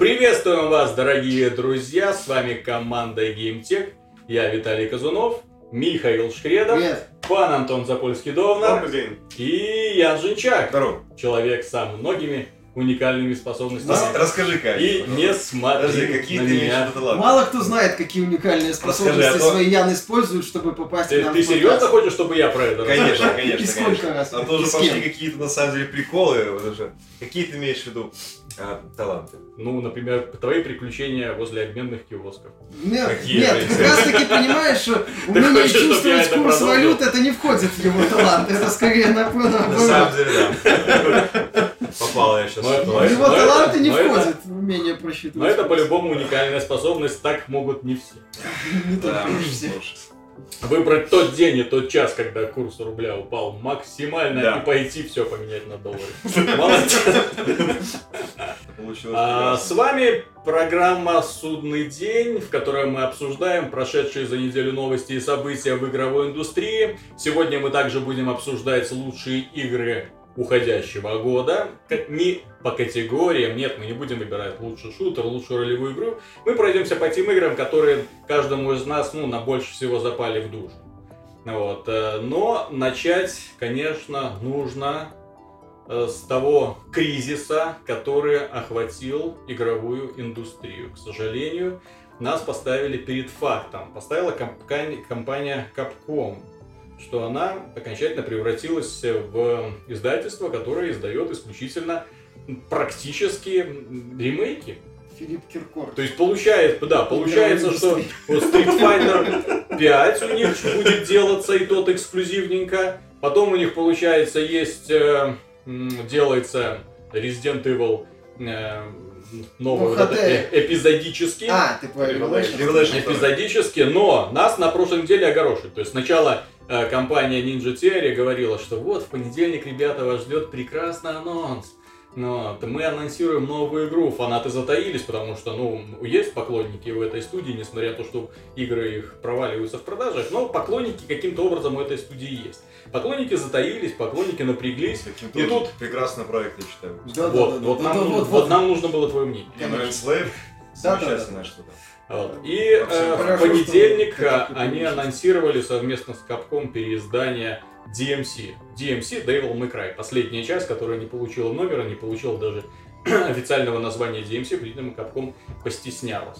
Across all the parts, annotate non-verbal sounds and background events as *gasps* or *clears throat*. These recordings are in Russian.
Приветствуем вас, дорогие друзья! С вами команда GameTech. Я Виталий Казунов, Михаил Шкредов, Привет. пан Антон Запольский-Довнар и Ян Жинчак. Здорово. Человек со многими уникальными способностями. Рас- Расскажи-ка. И не Подожди, смотри какие на ты меня. Мало кто знает, какие уникальные Расскажи, способности а то- свои Ян использует, чтобы попасть к Ты, нам ты серьезно хочешь, чтобы я про это рассказал? Конечно, И конечно, сколько конечно. раз? А то уже пошли какие-то на самом деле приколы. Вот уже. Какие ты имеешь в виду а, таланты? Ну, например, твои приключения возле обменных киосков. Нет, Какие, нет, блин? как раз таки понимаешь, что *laughs* Ты умение чувствовать курс валют, это не входит в его талант, это скорее на самом деле, да. *laughs* Попала я сейчас Но-. Его таланты не входят в умение просчитывать. Но это по-любому уникальная способность, так могут не все. *laughs* Не только все. Выбрать тот день и тот час, когда курс рубля упал максимально, Да. и пойти все поменять на доллары. *laughs* Молодец. А, С вами программа «Судный день», в которой мы обсуждаем прошедшие за неделю новости и события в игровой индустрии. Сегодня мы также будем обсуждать лучшие игры уходящего года. Не по категориям, нет, мы не будем выбирать лучший шутер, лучшую ролевую игру. Мы пройдемся по тем играм, которые каждому из нас, ну, на больше всего запали в душу. Вот. э, Но начать, конечно, нужно э, с того кризиса, который охватил игровую индустрию. К сожалению, нас поставили перед фактом. Поставила компания Capcom, что она окончательно превратилась в издательство, которое издает исключительно практически ремейки. Филипп Киркоров. То есть получается, да, получается, что вот Street Fighter 5 у них будет делаться, и тот эксклюзивненько. Потом у них, получается, есть, э, делается Resident Evil э, новый Ну, вот э, эпизодический. А, ты про Revelation. Revelation? Revelation. Эпизодически, но нас на прошлой неделе огорошили. То есть сначала компания Ninja Theory говорила, что вот в понедельник, ребята, вас ждет прекрасный анонс. Но мы анонсируем новую игру, фанаты затаились, потому что, ну, есть поклонники в этой студии, несмотря на то, что игры их проваливаются в продажах, но поклонники каким-то образом у этой студии есть. Поклонники затаились, поклонники напряглись. И тут- Прекрасный проект, я считаю. Да, вот, да, да, вот, да, нам, да, нужно- вот, вот вот. нам нужно было твое мнение. Конечно. Да, да, замечательное что-то. Вот. И э, в понедельник что э, они анонсировали совместно с Capcom переиздание DMC. DMC Devil May Cry. Последняя часть, которая не получила номера, не получила даже *clears throat* официального названия DMC, видимо, Capcom постеснялась.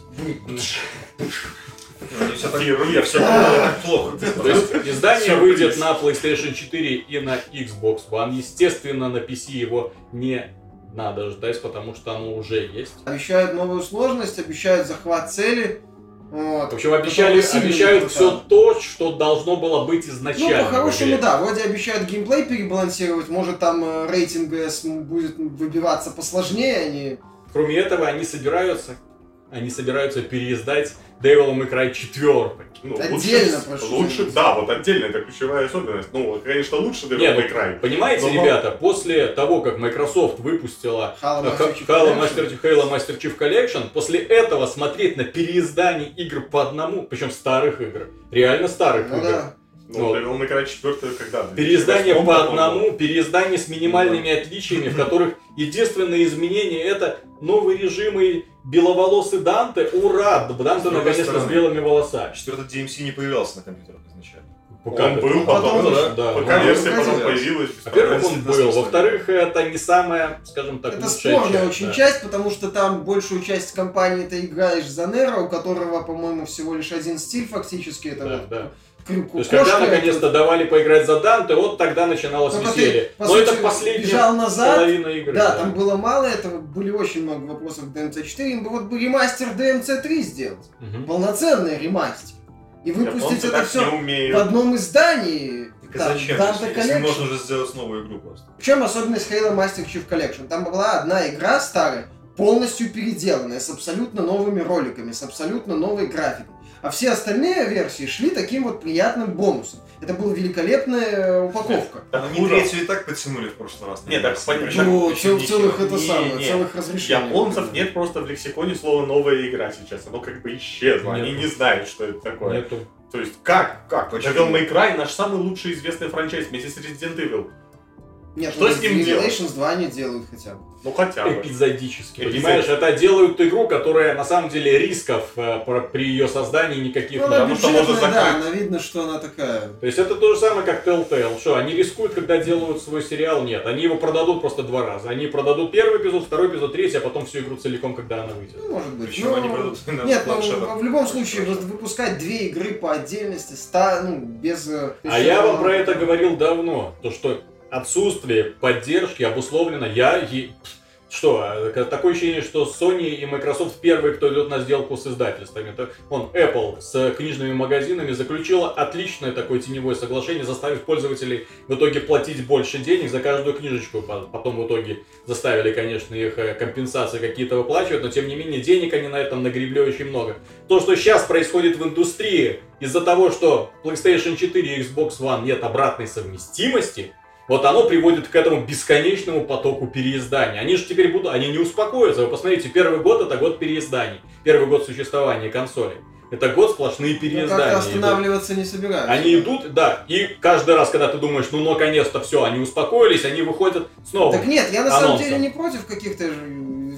Не все так, не все *laughs* плохо. То есть издание выйдет на PlayStation 4 и на Xbox One. Естественно, на PC его не надо ждать, потому что оно уже есть. Обещают новую сложность, обещают захват цели. Вот. В общем, обещали, обещают все то, что должно было быть Ну, изначально. в по-хорошему, да. Вроде обещают геймплей перебалансировать. Может, там э, рейтинг S будет выбиваться посложнее, не... Кроме этого, они собираются, они собираются переиздать Devil May Cry 4. Ну, Отдельно, лучше, прошу лучше, да, вот отдельно, это ключевая особенность. Ну, конечно, лучше Devil Нет, May ну, Cry. Понимаете, Но- ребята, после того, как Microsoft выпустила Halo э, Master Chief Halo Collection. Master, Chief- Halo Master Chief Collection, после этого смотреть на переиздание игр по одному, причем старых игр, реально старых Ну игр, да. Ну, Вот. Devil May Cry 4 когда? Переиздание 2008 по году? одному, переиздание с минимальными отличиями, в которых единственное изменение это новый режим и беловолосый Данте. Ура! Данте наконец-то с белыми волосами. Четвертый DMC не появлялся на компьютерах изначально. Пока- Он был, Потом потом, уже, да. пока Ну, версия ну, потом конечно. появилась. Во-первых, он был. Во-вторых, это не самая, скажем так, Это спорная часть, очень да. часть, потому что там большую часть компании ты играешь за Неро, у которого, по-моему, всего лишь один стиль фактически. Это Да, вот да. Крюк То есть, когда наконец-то это- давали поиграть за Данте, вот тогда начиналось Только ты, веселье. по Но сути, это последняя назад, половина игры. Да, там было мало этого, были очень много вопросов к DMC4, им бы вот бы ремастер DMC3 сделать. Мгм. Полноценный ремастер. И выпустить это все в одном издании. Так а Там, зачем? Dante если, можно уже сделать новую игру просто. В чем особенность Halo Master Chief Collection? Там была одна игра старая, полностью переделанная, с абсолютно новыми роликами, с абсолютно новой графикой. А все остальные версии шли таким вот приятным бонусом. Это была великолепная э, упаковка. Так Они третью и так подтянули в прошлый раз. Не, так понятно. Ну, цел- целых это Не, самое, не. целых разрешений. Японцев нет просто в лексиконе слова новая игра сейчас. Оно как бы исчезло. Они Нету. не знают, что это такое. Нету. То есть как? Как? Почему? Devil May Cry наш самый лучший известный франчайз вместе с Resident Evil. Нет, Что ну, с ним делать? Revelations 2 они делают хотя бы. Ну хотя бы. Эпизодически. Эпизод- Понимаешь, это делают игру, которая на самом деле рисков э, при ее создании никаких Ну, нет. потому что можно бюджетная, да, закрыть. она видно, что она такая. То есть это то же самое, как Telltale. Что, они рискуют, когда делают свой сериал? Нет. Они его продадут просто два раза. Они продадут первый эпизод, второй эпизод, третий, а потом всю игру целиком, когда она выйдет. Ну, может быть. Причем Ну, они продадут *laughs* на Нет, ну, в любом случае, вот выпускать две игры по отдельности, ста, ну, без... э, А я вам про это говорил давно. То, что отсутствие поддержки обусловлено. Я... Что, э, такое ощущение, что Sony и Microsoft первые, кто идет на сделку с издательствами. Это, он, Apple с книжными магазинами заключила отличное такое теневое соглашение, заставив пользователей в итоге платить больше денег за каждую книжечку. По- Потом в итоге заставили, конечно, их э, компенсации какие-то выплачивать, но тем не менее денег они на этом нагребли очень много. То, что сейчас происходит в индустрии из-за того, что PlayStation 4 и Xbox One нет обратной совместимости, вот оно приводит к этому бесконечному потоку переизданий. Они же теперь будут, они не успокоятся. Вы посмотрите, первый год это год переизданий. Первый год существования консоли. Это год сплошные Ну, переиздания. идут. останавливаться не собираюсь. Они идут, да, и каждый раз, когда ты думаешь, ну наконец-то все, они успокоились, они выходят снова. Так нет, я на самом анонсом. деле не против каких-то.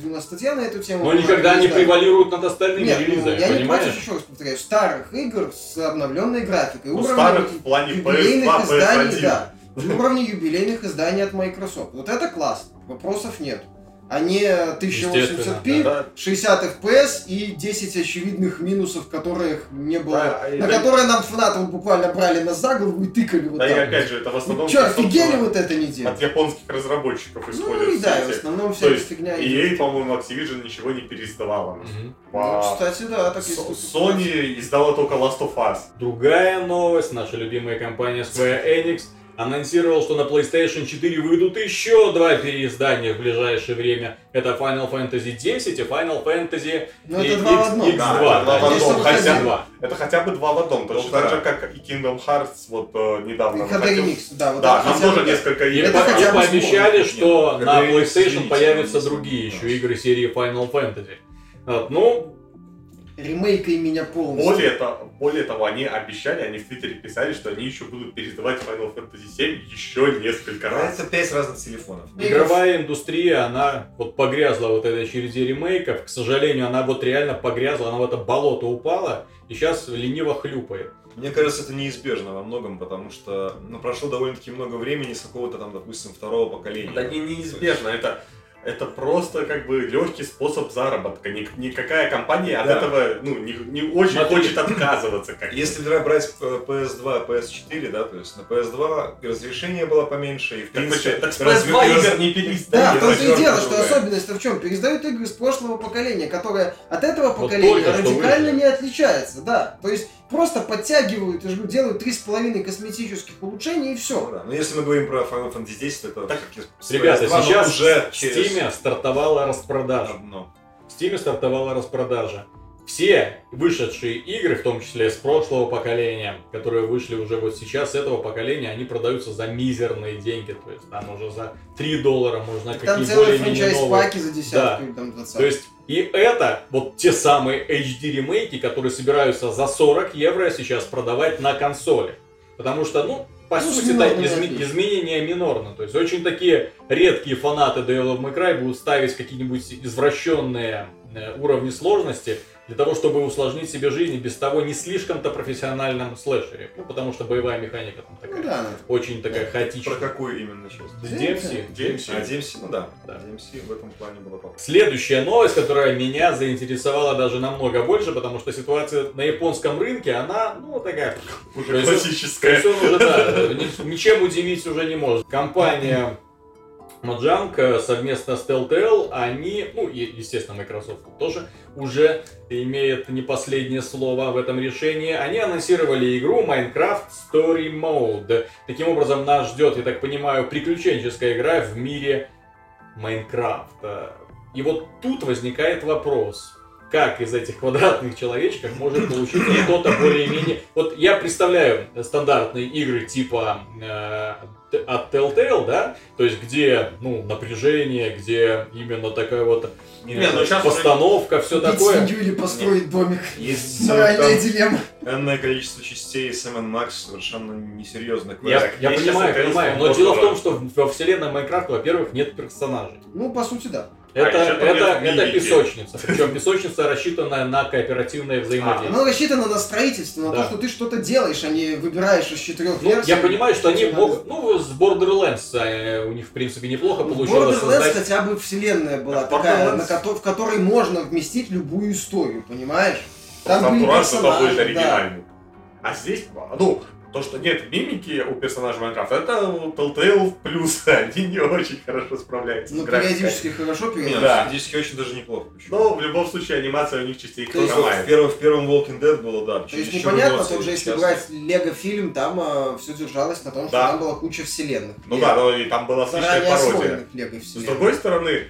У нас статья на эту тему. Но никогда не превалируют над остальными Нет, ну, релизами, я не понимаешь? против, еще раз повторяю, старых игр с обновленной графикой. Ну, старых в плане юбилейных PS2, изданий, PS1. Да. Уровня юбилейных изданий от Microsoft. Вот это классно, вопросов нет. А не 1080p, Естественно, да. 60 FPS и 10 очевидных минусов, которых не было. Да, и на да- которые нам фанатов буквально брали на за голову и тыкали вот Да и так. опять же, это в основном... Че, офигели собственно, вот это не делать? От японских разработчиков Ну исходят и да, и все в основном вся То эта есть фигня. идет. EA, по-моему, Activision ничего не переиздавала. Ну, По- кстати, да, так и. Sony издала только Last of Us. Другая новость, наша любимая компания Square Enix анонсировал, что на PlayStation 4 выйдут еще два переиздания в ближайшее время. Это Final Fantasy 10 и Final Fantasy Ну, это и- два в X- одном. X2. Да, это да, два в Хотя- два. Это хотя бы два в одном, точно Полтора. так же, как и Kingdom Hearts вот э, недавно. HD выходил. да, вот Да, это нам хотя бы тоже да. несколько И, игр. Это по- хотя и бы пообещали, Нет, что нет, на это, PlayStation извините, появятся другие еще игры серии Final Fantasy. Вот, ну, Ремейкой меня полностью. Более, того, более того, они обещали, они в Твиттере писали, что они еще будут переиздавать Final Fantasy 7 еще несколько А раз. Это пять разных телефонов. Игровая индустрия, она вот погрязла вот этой череде ремейков. К сожалению, она вот реально погрязла, она в это болото упала и сейчас лениво хлюпает. Мне кажется, это неизбежно во многом, потому что ну, прошло довольно-таки много времени с какого-то там, допустим, второго поколения. Да не, неизбежно, это, это просто как бы легкий способ заработка. Ник- никакая компания от Да. этого ну, не, не очень Смотри. хочет отказываться. Как Если дра- брать э, PS2, PS4, да, то есть на PS2 разрешение было поменьше, и в Так, принципе... почему- так с разве- PS2 раз- игр не Да, переиздали. в том-то и дело, что особенность-то в чем? Пересдают игры с прошлого поколения, которое от этого Вот поколения что радикально не отличается, да. То есть просто подтягивают, я же говорю, делают три с половиной косметических улучшений и Ну все. да, Но если мы говорим про Final Fantasy 10, то это Так, с Ребята, PS2, но сейчас уже в через Steam стартовала распродажа. одно. В Steam стартовала распродажа. Все вышедшие игры, в том числе с прошлого поколения, которые вышли уже вот сейчас, с этого поколения, они продаются за мизерные деньги. То есть там уже за 3 доллара можно Там какие целые более-менее новые. франчайз-паки за десятку или там двадцатку. То есть и это вот те самые HD ремейки, которые собираются за 40 евро сейчас продавать на консоли. Потому что, ну, по Ну, сути, это минорными изме- изменения минорно. То есть очень такие редкие фанаты Devil May Cry будут ставить какие-нибудь извращенные э, уровни сложности для того, чтобы усложнить себе жизнь и без того не слишком-то профессиональном слэшере. Ну, потому что боевая механика там такая Ну да, очень такая Про хаотичная. какую именно часть? DMC. DMC. А DMC, ну да. Да. DMC в этом плане была похожа. Следующая новость, которая меня заинтересовала даже намного больше, потому что ситуация на японском рынке, она, ну, такая... То Уже есть- То классическая. есть он уже, да, ни- ничем удивить уже не может. Компания Mojang э, совместно с Telltale, они, ну, и, естественно, Microsoft тоже уже имеет не последнее слово в этом решении. Они анонсировали игру Minecraft Story Mode. Таким образом, нас ждет, я так понимаю, приключенческая игра в мире Майнкрафта. И вот тут возникает вопрос. Как из этих квадратных человечков может получиться что-то более-менее... Вот я представляю стандартные игры типа э, от Telltale, да, то есть где, ну, напряжение, где именно такая вот Не, э, ну, уже- постановка, все Убить такое. свинью или построить домик. Есть *laughs* Моральная дилемма. энное количество частей Сэм Макс совершенно несерьезно. Я, я Есть понимаю, сейчас понимаю, но дело в том, что во вселенной Майнкрафта, во-первых, нет персонажей. Ну, по сути, да. Это, там это, это песочница. Причем песочница рассчитана на кооперативное взаимодействие. Оно рассчитано на строительство, на Да. то, что ты что-то делаешь, а не выбираешь из четырех Ну, версий. я понимаю, что они могут... Ну, с Borderlands э, у них, в принципе, неплохо В получилось Borderlands создать... хотя бы вселенная была такая, на кото- в которой можно вместить любую историю, понимаешь? Там были Антураж это будет персонажи, да. оригинальный. А здесь, ну, то, что нет мимики у персонажа Майнкрафта, это Telltale плюс. *laughs* Они не очень хорошо справляются Ну, периодически хорошо, периодически. Да. периодически очень даже неплохо. почему? Но в любом случае анимация у них частей То есть В хромает. первом, в первом Walking Dead было, да. То есть непонятно, тоже если брать Лего фильм, там все держалось на том, что Да. там была куча вселенных. Ну да, но и там была отличная пародия. С другой стороны,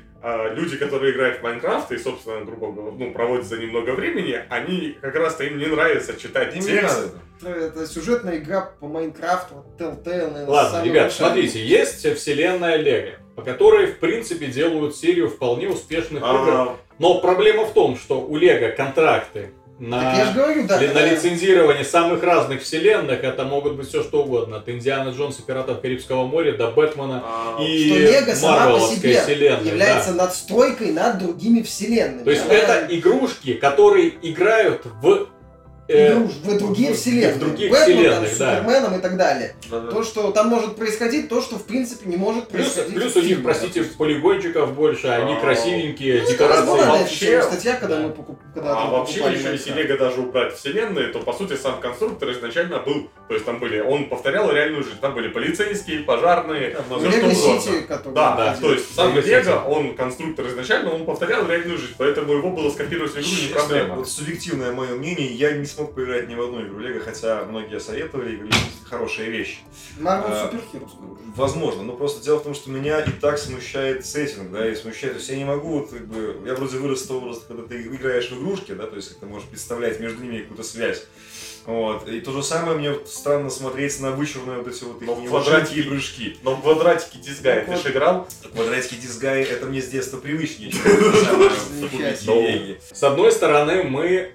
люди, которые играют в Майнкрафт и, собственно, грубо говоря, ну, проводят за ним много времени, они как раз-то им не нравится читать Им не текст. надо. Ну, Это сюжетная игра по Майнкрафту, от Telltale, наверное, Ладно, ребят, большая. смотрите, есть вселенная Лего, по которой, в принципе, делают серию вполне успешных игр. А, Но проблема в том, что у Лего контракты Так я же на, говорю, да. ли- на лицензирование самых разных вселенных, это могут быть все что угодно. От Индиана Джонса, Пиратов Карибского моря до Бэтмена а, и что Лего сама по Марвеловской себе вселенной. является да. надстройкой над другими вселенными. То есть это игрушки, которые играют в... э, в другие в- вселенные. в других Бэтмен, там, вселенных, с да. Суперменом и так далее. Да-да. То, что там может происходить, то, что в принципе не может Плюс, происходить. плюс у них, простите, полигончиков больше, они красивенькие, Ну, декорации. вообще- статья, когда да. мы покуп- когда А там вообще, если Майнкрафт. Лего даже убрать вселенные, то по сути сам конструктор изначально был, то есть там были, он повторял реальную жизнь, там были полицейские, пожарные, Да, все что угодно. Да, выходил. то есть сам Лего он конструктор изначально, он повторял реальную жизнь, поэтому его было скопировать в игру не проблема. Вот субъективное мое мнение, я не смог поиграть ни в одну игру Лего, хотя многие советовали и говорили, что хорошая вещь. Marvel А, Super Heroes, короче. Возможно, но просто дело в том, что меня и так смущает сеттинг, да, и смущает, то есть я не могу, вот, как бы, я вроде вырос с того возраста, когда ты играешь в игрушки, да, то есть как ты можешь представлять между ними какую-то связь. Вот. И то же самое мне вот странно смотреть на вычурные вот эти вот их квадратики- прыжки. Но в квадратике дизгай Ну, ты же играл? Квадратики дизгай, это мне с детства привычнее, чем. *laughs* С одной стороны, мы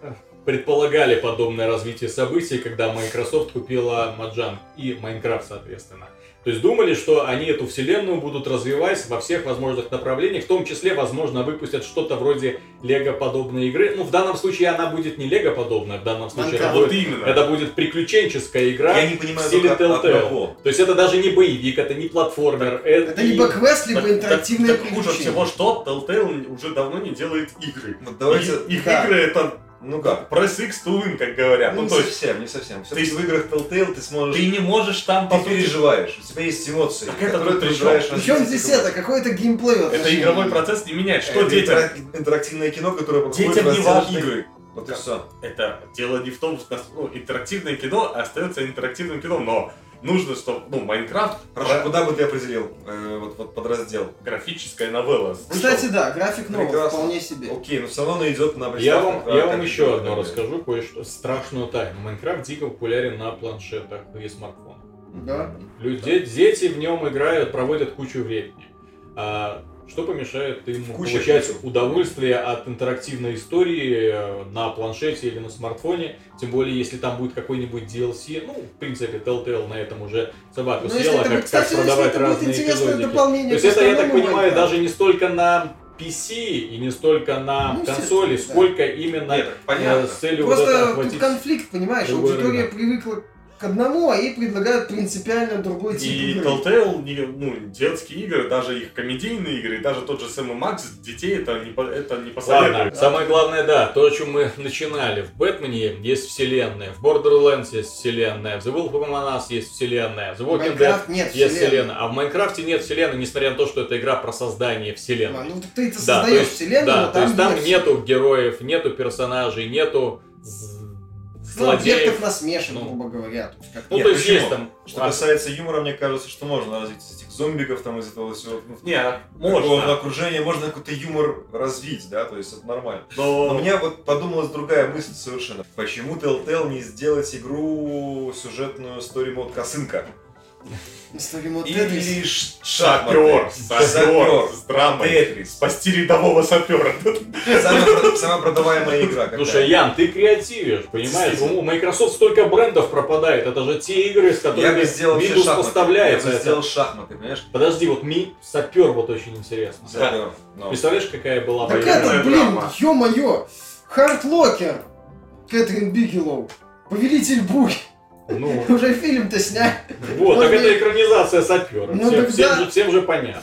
предполагали подобное развитие событий, когда Microsoft купила Mojang и Minecraft, соответственно. То есть думали, что они эту вселенную будут развивать во всех возможных направлениях, в том числе, возможно, выпустят что-то вроде Лего-подобной игры. Ну, в данном случае она будет не Лего-подобная, в данном случае это. Вот будет, именно. это будет приключенческая игра. Я не понимаю в стиле Telltale. То есть это даже не боевик, это не платформер. Это либо квест, либо Так- интерактивное так- так хуже приключение. всего, что Telltale уже давно не делает игры. Вот давайте, И- их да. игры это ну как? press X to win, как говорят. Ну, Ну, не то есть совсем, не совсем. ты- Все-таки в играх Telltale ты сможешь... ты не можешь там Ты переживаешь, у тебя есть эмоции, Так это которые ты на Причем 10 здесь это, какой-то геймплей. Это игровой процесс не меняет. Что Это детям? интерак- интерактивное кино, которое подходит Детям не важно. игры. Вот и все. Это дело не в том, что ну, интерактивное кино остается интерактивным кино, но нужно, чтобы, ну, Майнкрафт, Хорошо, про- куда бы ты определил э, вот, вот подраздел? графическая новелла. Кстати, да, график новый, Прекрасно. вполне себе. Окей, но все равно она идет на Я вам, да, я вам еще одно расскажу, кое-что страшную тайну. Майнкрафт дико популярен на планшетах и смартфонах. Да. Люди, дети в нем играют, проводят кучу времени. А что помешает им Куча получать всего. удовольствие от интерактивной истории э, на планшете или на смартфоне? Тем более, если там будет какой-нибудь DLC. Ну, в принципе, Telltale на этом уже собаку Ну, если съела, это, как, кстати, как продавать это разные эпизодики. дополнение То есть это, я так понимаю, Майнкрафту. даже не столько на PC и не столько на Ну, консоли, да. сколько именно Нет, так э, понятно. с целью вот Просто тут охватить. конфликт, понимаешь, аудитория рынок. привыкла к одному, а ей предлагают принципиально другой тип И игры. Telltale, не- ну, детские игры, даже их комедийные игры, и даже тот же Сэм и Макс, детей это не, это не Ладно, посоветуют. самое главное, да, то, о чем мы начинали. В Бэтмене есть вселенная, в Borderlands есть вселенная, в The Wolf Among Us есть вселенная, в The Walking Dead нет есть вселенной. вселенная. А в Майнкрафте нет вселенной, несмотря на то, что это игра про создание вселенной. Ну, так ты это Да, то создаешь есть, вселенную, да, но то там есть там нет нету героев, нету персонажей, нету Ну, объектов насмешек, Ну. грубо говоря. То есть как-то- Ну, Нет, то есть почему? есть там... Что а, касается юмора, мне кажется, что можно развить из этих зомбиков, там, из этого всего. ну, Не, Такого можно. окружения можно какой-то юмор развить, да, то есть это нормально. Но... Но у меня вот подумалась другая мысль совершенно. Почему Telltale не сделать игру сюжетную story мод косынка? Или лишь Сапер, шахматы? сапер, с драмой. Тетрис. Спасти рядового сапера. Самая, продаваемая игра. какая. Слушай, Ян, ты креативишь, понимаешь? У Microsoft столько брендов пропадает. Это же те игры, с которыми Windows поставляется. Я бы Это- сделал шахматы, понимаешь? Подожди, вот ми сапер вот очень интересно. Сапер. Представляешь, какая была бы Так игра? это, Игровая блин, драма. ё-моё! Hurt Locker! Кэтрин Бигелоу. Повелитель бури. Ну, *laughs* Уже фильм-то сняли. вот, так это экранизация сапера. Ну, всем, всем да. же, всем же понятно.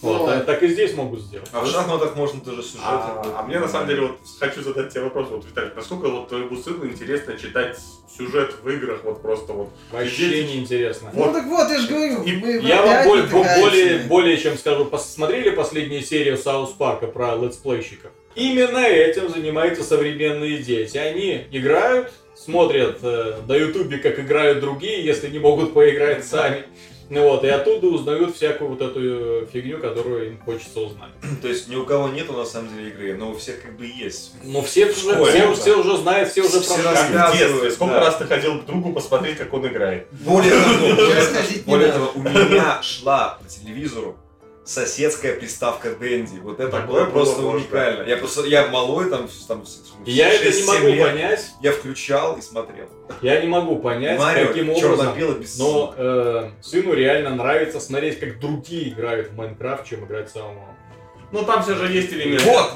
Вот, Вот. так, так и здесь могут сделать. А в шахматах можно тоже сюжет. А, а мне на самом деле вот хочу задать тебе вопрос, вот, Виталий, насколько вот твоему сыну интересно читать сюжет в играх, вот просто вот. Вообще Дети- неинтересно. Ну так вот, я же говорю, И мы Я вам более, более, более чем скажу, посмотрели последнюю серию South Park а про летсплейщиков? Именно этим занимаются современные дети. Они играют, смотрят э, на ютубе, как играют другие, если не могут поиграть сами. Ну вот, и оттуда узнают всякую вот эту э, фигню, которую им хочется узнать. *clears throat* То есть ни у кого нету на самом деле игры, но у всех как бы есть. Но все уже, все, да. все уже знают, все уже Все в Рассказывают, детстве. Сколько да. раз ты ходил к другу посмотреть, как он играет? Более того, *laughs* более- того, у *laughs* меня шла по телевизору соседская приставка Дэнди. Вот это Такое было было просто можно. уникально. Я просто, я малой там, там я это не 6-7 могу лет, понять, Я включал и смотрел. я не могу понять, Марио, каким образом без Но э, сыну реально нравится смотреть, как другие играют в Майнкрафт, чем играть самому. Ну там все же есть элементы. Вот!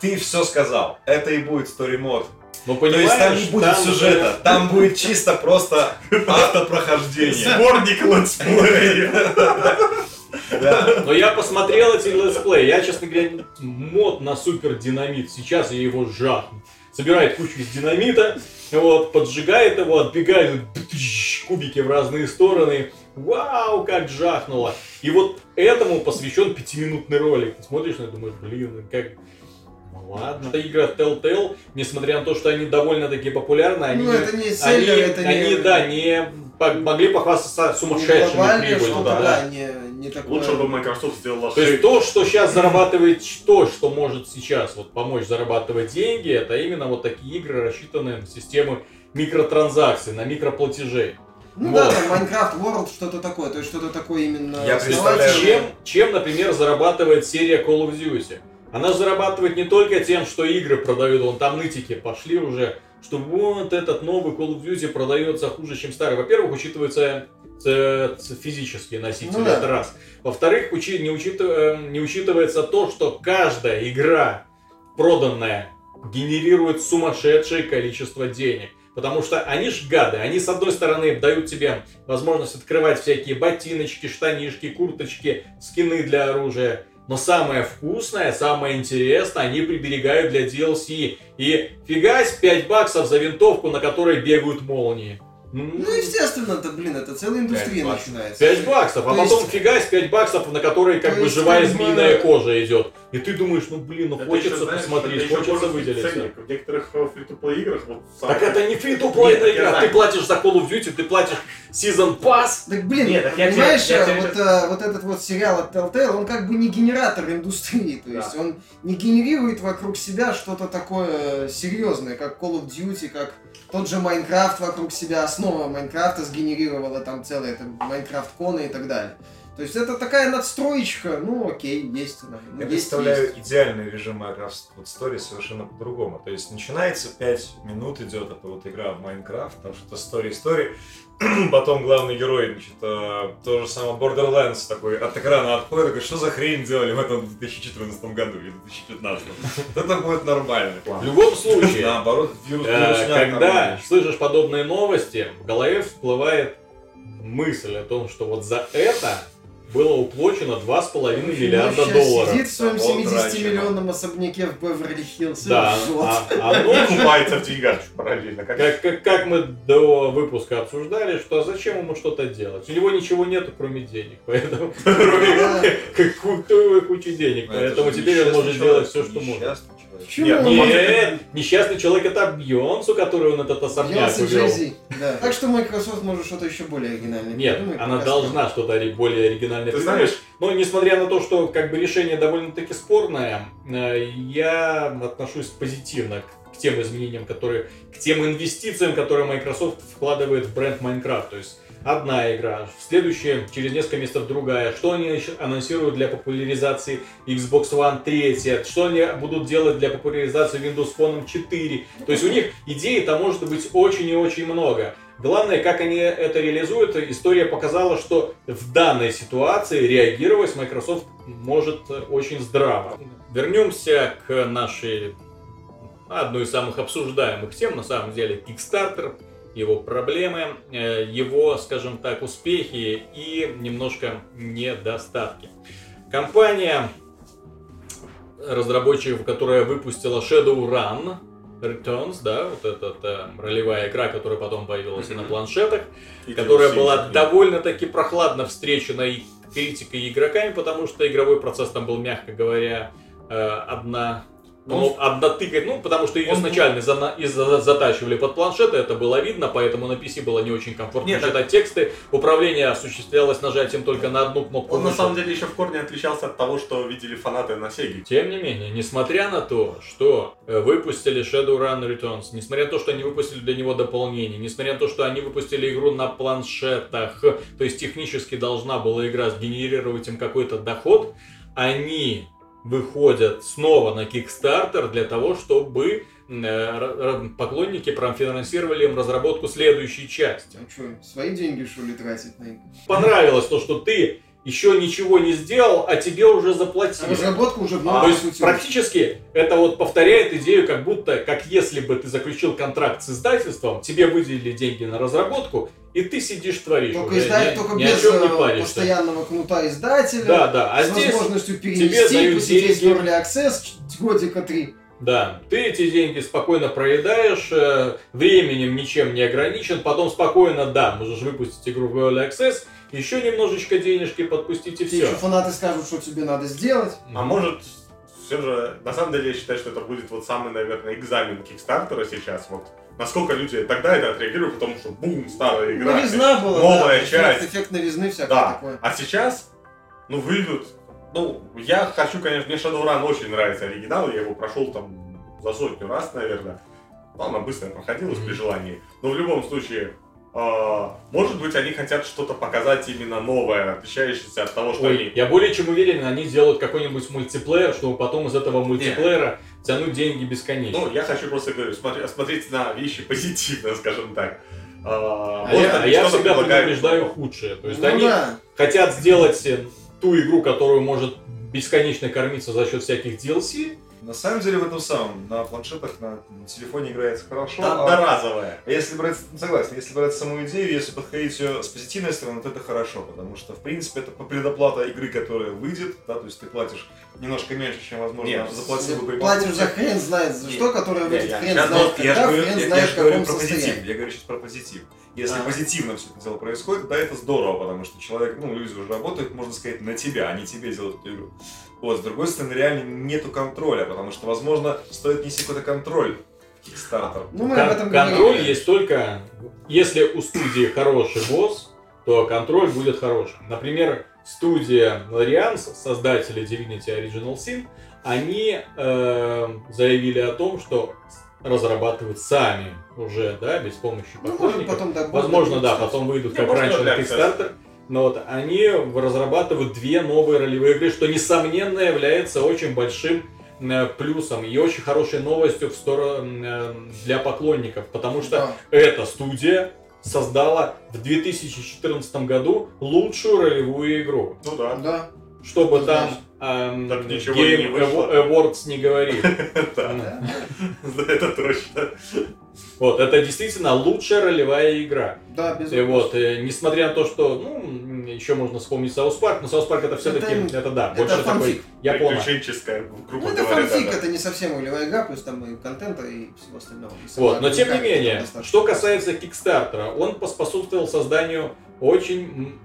Ты все сказал. Это и будет story. Но То понимаешь, есть там не будет там сюжета, же- там будет чисто просто *laughs* автопрохождение. Сборник летсплея. *laughs* Но я посмотрел эти летсплеи. Я, честно говоря, мод на супер динамит. Сейчас я его жахну. Собирает кучу из динамита, вот, поджигает его, отбегают кубики в разные стороны. Вау, как жахнуло. И вот этому посвящен пятиминутный ролик. Смотришь на это думаешь, блин, как... Ладно. Это игра Telltale, несмотря на то, что они довольно-таки популярны, они, Ну, это не они, селлер, это они, не... да, не могли похвастаться сумасшедшими прибылью. да, да, не, не такое... Лучше бы Microsoft сделала то есть то, что сейчас зарабатывает, то, что может сейчас вот помочь зарабатывать деньги, это именно вот такие игры, рассчитанные на системы микротранзакций, на микроплатежей. Ну Вот. да, там Minecraft World, что-то такое, то есть что-то такое именно... Я представляю, Чем, чем, например, зарабатывает серия Call of Duty? Она зарабатывает не только тем, что игры продают, вон там нытики пошли уже, что вот этот новый Call of Duty продается хуже, чем старый. Во-первых, учитываются э, физические носители, Ну да. это раз. Во-вторых, учи- не, учит- э, не учитывается то, что каждая игра, проданная, генерирует сумасшедшее количество денег. Потому что они ж гады, они с одной стороны дают тебе возможность открывать всякие ботиночки, штанишки, курточки, скины для оружия. Но самое вкусное, самое интересное они приберегают для DLC. И фигась 5 баксов за винтовку, на которой бегают молнии. М, Ну, естественно, это, блин, это целая индустрия Пять баксов. начинается. 5 баксов, а То потом есть- фигась 5 баксов, на которой как То бы живая змеиная кожа идет. И ты думаешь, ну блин, ну Это хочется еще, знаешь, посмотреть, это хочется выделиться. ценник. В некоторых фри to играх вот сам- Так это не фри то я игра, знаю. ты платишь за Call of Duty, ты платишь Season Pass. Так, блин, Нет, так я понимаешь, тебе- я тебе вот, э, вот этот вот сериал от Telltale, он как бы не генератор индустрии, то Да. есть он не генерирует вокруг себя что-то такое серьезное, как Call of Duty, как тот же Майнкрафт вокруг себя, основа Майнкрафта сгенерировала там целое это Майнкрафт Кона и так далее. То есть это такая надстроечка, ну окей, есть она. ну, Я есть, представляю есть. идеальный режим Minecraft вот Story совершенно по-другому. То есть начинается 5 минут идет эта вот игра в Майнкрафт, там что-то story story. *clears throat* Потом главный герой, значит, э, то же самое Borderlands такой от экрана отходит, такой, что за хрень делали в этом 2014 году или 2015? *laughs* Вот это будет нормально. В любом случае, *laughs* Наоборот, вирус э, вирусняк когда слышишь подобные новости, в голове всплывает мысль о том, что вот за это было уплочено 2,5 миллиарда Сейчас долларов. Сидит в своем Вот 70-миллионном особняке в Беверли-Хиллз Да, а, И оно купается в деньгах параллельно. Как... Как, как, мы до выпуска обсуждали, что зачем ему что-то делать? У него ничего нету, кроме денег. Поэтому *laughs* кроме кучу денег. Ну, это Поэтому теперь он может делать все, что может. Нет, ну, Нет, несчастный человек это Бьонсу, который он этот особняк увел. Да. Так что Microsoft может что-то еще более оригинальное Нет, придумать, она пока должна что-то ори- более оригинальное Ты придумать. знаешь, Но несмотря на то, что как бы решение довольно-таки спорное, э, я отношусь позитивно к, к тем изменениям, которые, к тем инвестициям, которые Microsoft вкладывает в бренд Minecraft. То есть одна игра, в следующее, через несколько месяцев другая. Что они анонсируют для популяризации Xbox One 3, что они будут делать для популяризации Windows Phone 4. То есть у них идей там может быть очень и очень много. Главное, как они это реализуют, история показала, что в данной ситуации реагировать Microsoft может очень здраво. Вернемся к нашей одной из самых обсуждаемых тем, на самом деле, Kickstarter, его проблемы, э, его, скажем так, успехи и немножко недостатки. Компания разработчиков, которая выпустила Shadowrun Returns, да, вот эта э, ролевая игра, которая потом появилась и на планшетах, И которая DLC, была и- довольно-таки прохладно встречена и критикой, и игроками, потому что игровой процесс там был, мягко говоря, э, одна... Ну, однотыкой, ну, потому что ее он- изначально из- за- затачивали под планшеты, это было видно, поэтому на PC было не очень комфортно Нет, так- читать тексты. Управление осуществлялось нажатием только на одну кнопку. Он на самом деле еще в корне отличался от того, что видели фанаты на Сеге. Тем не менее, несмотря на то, что э, выпустили Shadowrun Returns, несмотря на то, что они выпустили для него дополнение, несмотря на то, что они выпустили игру на планшетах, то есть технически должна была игра сгенерировать им какой-то доход, они выходят снова на Kickstarter для того, чтобы э, поклонники профинансировали им разработку следующей части. А что, свои деньги, что ли, тратить на это? Понравилось то, что ты еще ничего не сделал, а тебе уже А заплатили. разработка уже А, новом то есть сути. практически это вот повторяет идею, как будто, как если бы ты заключил контракт с издательством, тебе выделили деньги на разработку, и ты сидишь творишь. Только, уже, ни- только ни о без чем не э, паришься. постоянного кнута издателя. Да, да. А с здесь, возможностью тебе перенести, дают посидеть в деньги. Early Access годика три. да, ты эти деньги спокойно проедаешь, э, временем ничем не ограничен, потом спокойно, да, можешь выпустить игру в Early Access, еще немножечко денежки подпустить и Тебе еще все. фанаты скажут, что тебе надо сделать. А может, все же, на самом деле, я считаю, что это будет вот самый, наверное, экзамен Кикстартера сейчас. Вот насколько люди тогда это отреагируют, потому что бум, старая игра. Новизна была, новая да, часть. Эффект, новизны, всякое Да. такое. А сейчас, ну, выйдут. Ну, я хочу, конечно, мне Shadowrun очень нравится оригинал, я его прошел там за сотню раз, наверное. Ну, она быстро проходилась при Мгм. желании. Но в любом случае, а, может быть, они хотят что-то показать именно новое, отличающееся от того, что Ой, они... я более чем уверен, они сделают какой-нибудь мультиплеер, чтобы потом из этого мультиплеера тянуть деньги бесконечно. Ну, я хочу просто говорю, смотри- смотреть на вещи позитивно, *laughs* скажем так. А, А я, а я всегда предупреждаю худшее. То есть ну они да. хотят сделать ту игру, которую может бесконечно кормиться за счет всяких DLC. На самом деле в этом самом, на планшетах, на телефоне играется хорошо. Да- а- Доразовое. А если брать, согласен, если брать саму идею, если подходить ее с позитивной стороны, то это хорошо, потому что, в принципе, это предоплата игры, которая выйдет, да, то есть ты платишь немножко меньше, чем, возможно, Нет, заплатил бы при Платишь за хрен знает за что, которое выйдет я- хрен я- знает я когда, говорю- хрен я- знает я в же говорю каком про позитив, состоянии. я говорю сейчас про позитив. Если А. позитивно все это дело происходит, да, это здорово, потому что человек, ну, люди уже работают, можно сказать, на тебя, а не тебе делают эту игру. Вот, с другой стороны, реально нету контроля, потому что, возможно, стоит нести какой-то контроль в Kickstarter. Ну, мы об Кон- этом контроль говорили. есть только, если у студии хороший босс, то контроль будет хорошим. Например, студия Larians, создатели Divinity Original Sin, они э, заявили о том, что разрабатывают сами уже, да, без помощи Ну, может, потом так Возможно, да, потом выйдут как раньше на Kickstarter. Но вот они разрабатывают две новые ролевые игры, что несомненно является очень большим э, плюсом и очень хорошей новостью в сторону э, для поклонников, потому что Да. эта студия создала в 2014 году лучшую ролевую игру. Ну да. Да. Чтобы там эм, Так ничего Game не вышло. Awards не говорили. *laughs* Да, это точно. Вот, это действительно лучшая ролевая игра. Да, без И вот, э, несмотря на то, что, ну, еще можно вспомнить South Park, но South Park это все-таки, Это- это, да, это больше такой. Япона. Приключенческая, грубо Ну, это говоря. фанфик, да, да. это не совсем ролевая игра, плюс там и контента и всего остального. Вот, но тем не менее, что касается Kickstarter а, он поспособствовал созданию очень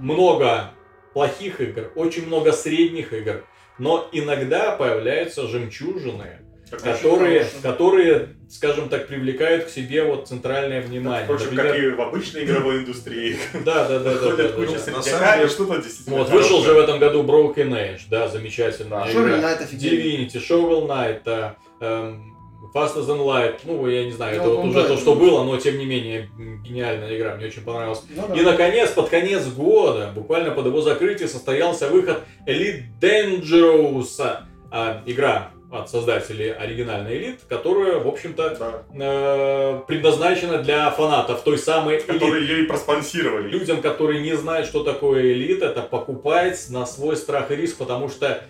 много плохих игр, очень много средних игр, но иногда появляются жемчужины, которые, хорошо. которые, скажем так, привлекают к себе вот центральное внимание. Впрочем, как и в обычной *clears throat* игровой индустрии. Да, да, да, Ходят да, куча да. средняка, и что-то действительно Вот, вышел же в этом году Broken Age, да, замечательная Shovel игра. Knight офигенный. Divinity, Shovel Knight, а, Faster Than Light, ну, я не знаю, это вот уже то, что было, но тем не менее, гениальная игра, мне очень понравилась. Ну да. И, наконец, под конец года, буквально под его закрытие, состоялся выход Elite Dangerous, а, игра от создателей оригинальной Elite, которая, в общем-то, Да. э, предназначена для фанатов той самой Elite. Которые ее и проспонсировали. Людям, которые не знают, что такое элит, это покупать на свой страх и риск, потому что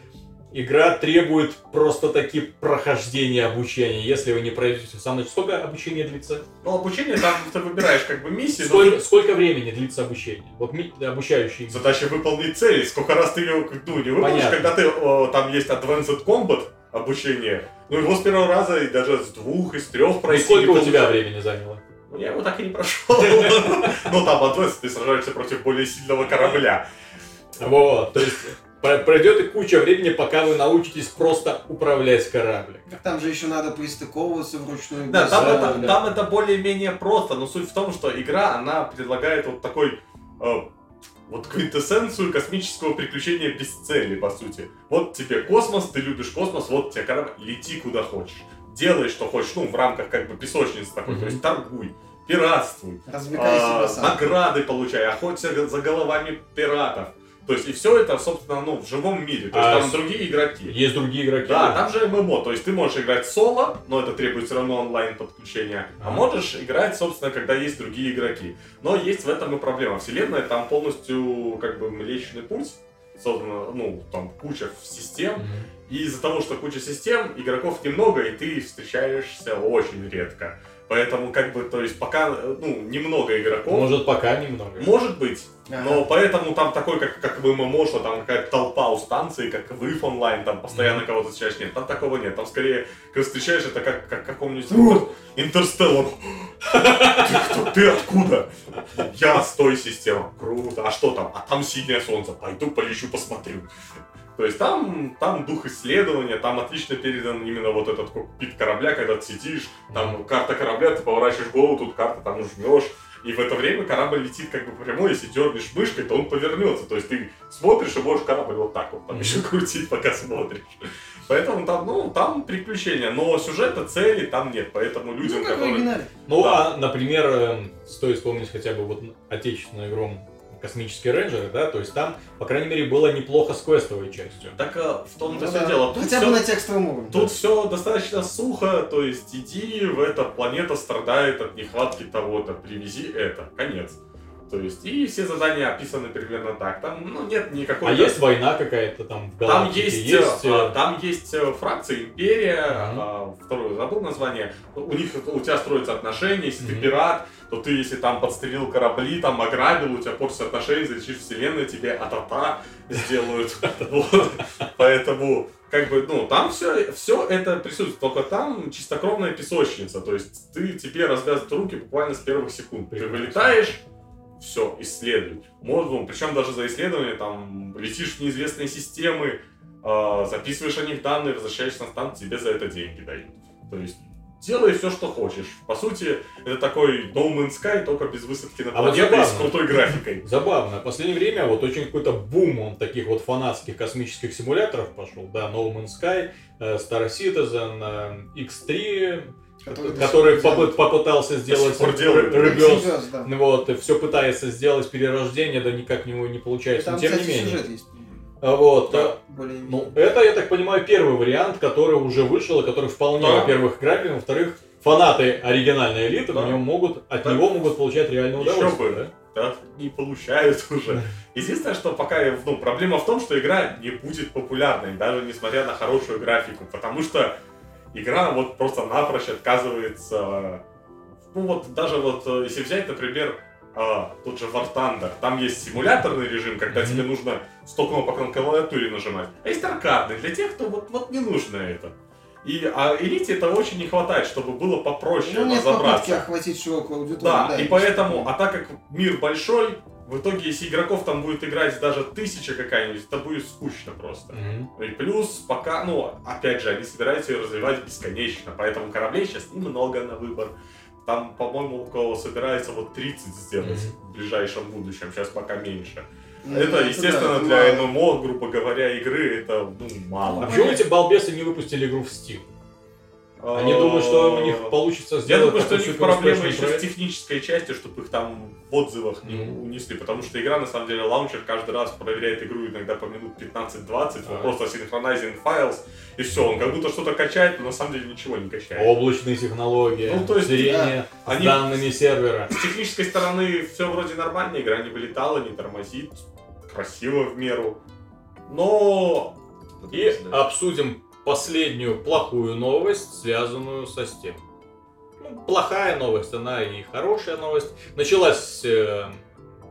игра требует просто таки прохождения обучения. Если вы не пройдете сам, значит, сколько обучение длится? Ну, обучение там ты выбираешь как бы миссии, но Сколько, сколько времени длится обучение? Вот обучающий. задача выполнить цель. Сколько раз ты ее ну, не выполнишь, Понятно. когда ты о, там есть Advanced Combat обучение, ну его с первого раза и даже с двух, из трех И пройти. сколько не у тебя времени заняло? Ну, я его так и не прошел. *laughs* Ну, там Advanced ты сражаешься против более сильного корабля. Вот, то есть пройдет и куча времени, пока вы научитесь просто управлять кораблем. Так Там же еще надо пристыковываться вручную. Да, там это, да. там это более-менее просто, но суть в том, что игра, она предлагает вот такой э, вот квинтэссенцию космического приключения без цели, по сути. Вот тебе космос, ты любишь космос, вот тебе корабль, лети куда хочешь. Делай, что хочешь, ну, в рамках как бы песочницы такой, то Мгм. есть торгуй, пиратствуй, а, награды получай, охоться за головами пиратов. То есть, и все это, собственно, ну, в живом мире. То есть, А там с- другие игроки. Есть другие игроки. Да, там же ММО, то есть ты можешь играть соло, но это требует все равно онлайн подключения, а Ага. можешь играть, собственно, когда есть другие игроки. Но есть в этом и проблема. Вселенная там полностью как бы Млечный Путь, создана, ну, там куча систем, Мгм. и из-за того, что куча систем, игроков немного, и ты встречаешься очень редко. Поэтому, как бы, то есть, пока, ну, немного игроков. Может, пока немного. Может быть, Ага. но поэтому там такой, как, как в ММО, что там какая-то толпа у станции, как в If онлайн, там постоянно Мгм. кого-то встречаешь. Нет, там такого нет. Там скорее, когда встречаешь, это как, как Ух. Интерстеллар. *gasps* Ты кто? Ты откуда? Я с той системы. Круто. А что там? А там синее солнце. Пойду полечу, посмотрю. То есть там, там дух исследования, там отлично передан именно вот этот кокпит корабля, когда ты сидишь, там карта корабля, ты поворачиваешь голову, тут карта, там жмешь, и в это время корабль летит как бы прямой, если дернешь мышкой, то он повернется. То есть ты смотришь и можешь корабль вот так вот там еще крутить, пока смотришь. Поэтому там, ну, там приключения, но сюжета, цели там нет. Поэтому людям, Ну, как которые... Ну, Да. а, например, эм, стоит вспомнить хотя бы вот отечественную игру «Космические рейнджеры», да, то есть там, по крайней мере, было неплохо с квестовой частью. Так э, в том-то Ну все да. дело. Тут Хотя всё- бы на текстовом уровне. Тут все достаточно сухо, то есть иди в это, планета страдает от нехватки того-то, привези это, конец. То есть, и все задания описаны примерно так. Там, ну, нет никакой... А есть война какая-то там в Там галактике? есть, есть э, э, там есть э, фракция, империя, Мгм. а, второе забыл название. У них у тебя строятся отношения, если ты Мгм. пират, то ты, если там подстрелил корабли, там ограбил, у тебя портятся отношения, залечишь вселенную, тебе атата сделают. *laughs* Поэтому, как бы, ну, там все, все это присутствует, только там чистокровная песочница, то есть ты, тебе развязывают руки буквально с первых секунд. Ты вылетаешь, все, исследуй. Можно, причем даже за исследование, там, летишь в неизвестные системы, а, записываешь о них данные, возвращаешься на станцию, тебе за это деньги дают. То есть делай все, что хочешь. По сути, это такой No Man's Sky, только без высадки на А вот планету и с крутой графикой. Забавно. В последнее время вот очень какой-то бум он таких вот фанатских космических симуляторов пошел. Да, No Man's Sky, э, Star Citizen, э, X3, Который который попы- попытался сделать. Reverse, да. Вот, и все пытается сделать перерождение, да никак не, не получается. Там, Но тем кстати, не менее. сюжет есть. А Вот. Да. а, Ну, это, я так понимаю, первый вариант, который уже вышел, и который вполне, Да. во-первых, играбелен, во-вторых, фанаты оригинальной элиты Да. на нем могут, от Да. него могут получать реальное Еще удовольствие. бы. да? Да, не получают уже. Единственное, что пока, ну, проблема в том, что игра не будет популярной, даже несмотря на хорошую графику, потому что игра вот просто напрочь отказывается, ну вот даже вот, э, если взять, например, а, тот же War Thunder, там есть симуляторный режим, когда Мгм. тебе нужно 100 кнопок на клавиатуре нажимать, а есть аркадный, для тех, кто вот, вот не нужно это. И, а элите этого очень не хватает, чтобы было попроще Ну, нет разобраться. охватить широкую аудиторию. Да, и это поэтому, а так как мир большой, в итоге, если игроков там будет играть даже тысяча какая-нибудь, это будет скучно просто. Мгм. И плюс пока, ну, опять же, они собираются ее развивать бесконечно, поэтому кораблей сейчас немного на выбор. Там, по-моему, около собирается вот 30 сделать в ближайшем будущем, сейчас пока меньше. Ну, это, да, естественно, это для мало. ММО, грубо говоря, игры, это, ну, А мало. почему эти балбесы не выпустили игру в Steam? Они думают, что у них получится Я сделать думаю, что у них суперуспешный еще с проект. технической частью, чтобы их там в отзывах не Мгм. унесли, потому что игра, на самом деле, лаунчер каждый раз проверяет игру иногда по минут 15-20, А. вот просто synchronizing files, и все, он как будто что-то качает, но на самом деле ничего не качает. Облачные технологии, Ну, то есть, зрение с они- данными сервера. С технической стороны все вроде нормально, игра не вылетала, не тормозит, красиво в меру. Но И обсудим последнюю плохую новость, связанную со Steam. Ну, плохая новость, она и хорошая новость. Началась э,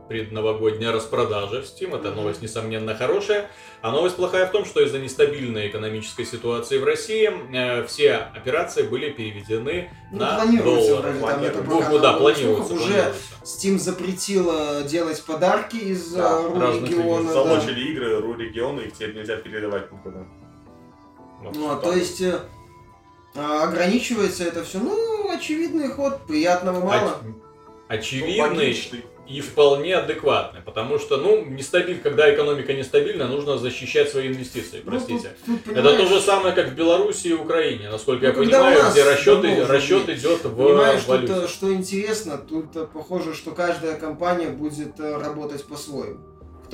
предновогодняя распродажа в Steam. Эта новость, несомненно, хорошая. А новость плохая в том, что из-за нестабильной экономической ситуации в России э, все операции были переведены Ну, на планируется доллар. вроде там это Ну, пока ну да, планируется. Уже планируется. Steam запретил э, делать подарки из Да, э, разных региона. да. залочили игры, ру регионы, их теперь нельзя передавать никуда. Вот Ну, а то есть э, а, ограничивается это все, ну, очевидный ход, приятного мало. Оч- Ну, очевидный и вполне адекватный, потому что, ну, нестабиль, когда экономика нестабильна, нужно защищать свои инвестиции, Ну, простите. тут- тут, Это то же самое, как в Беларуси и Украине, насколько Ну, я понимаю, нас где расчеты, уже расчет идет в Понимаешь, тут, валюте. э, что интересно, тут э, похоже, что каждая компания будет э, работать по-своему.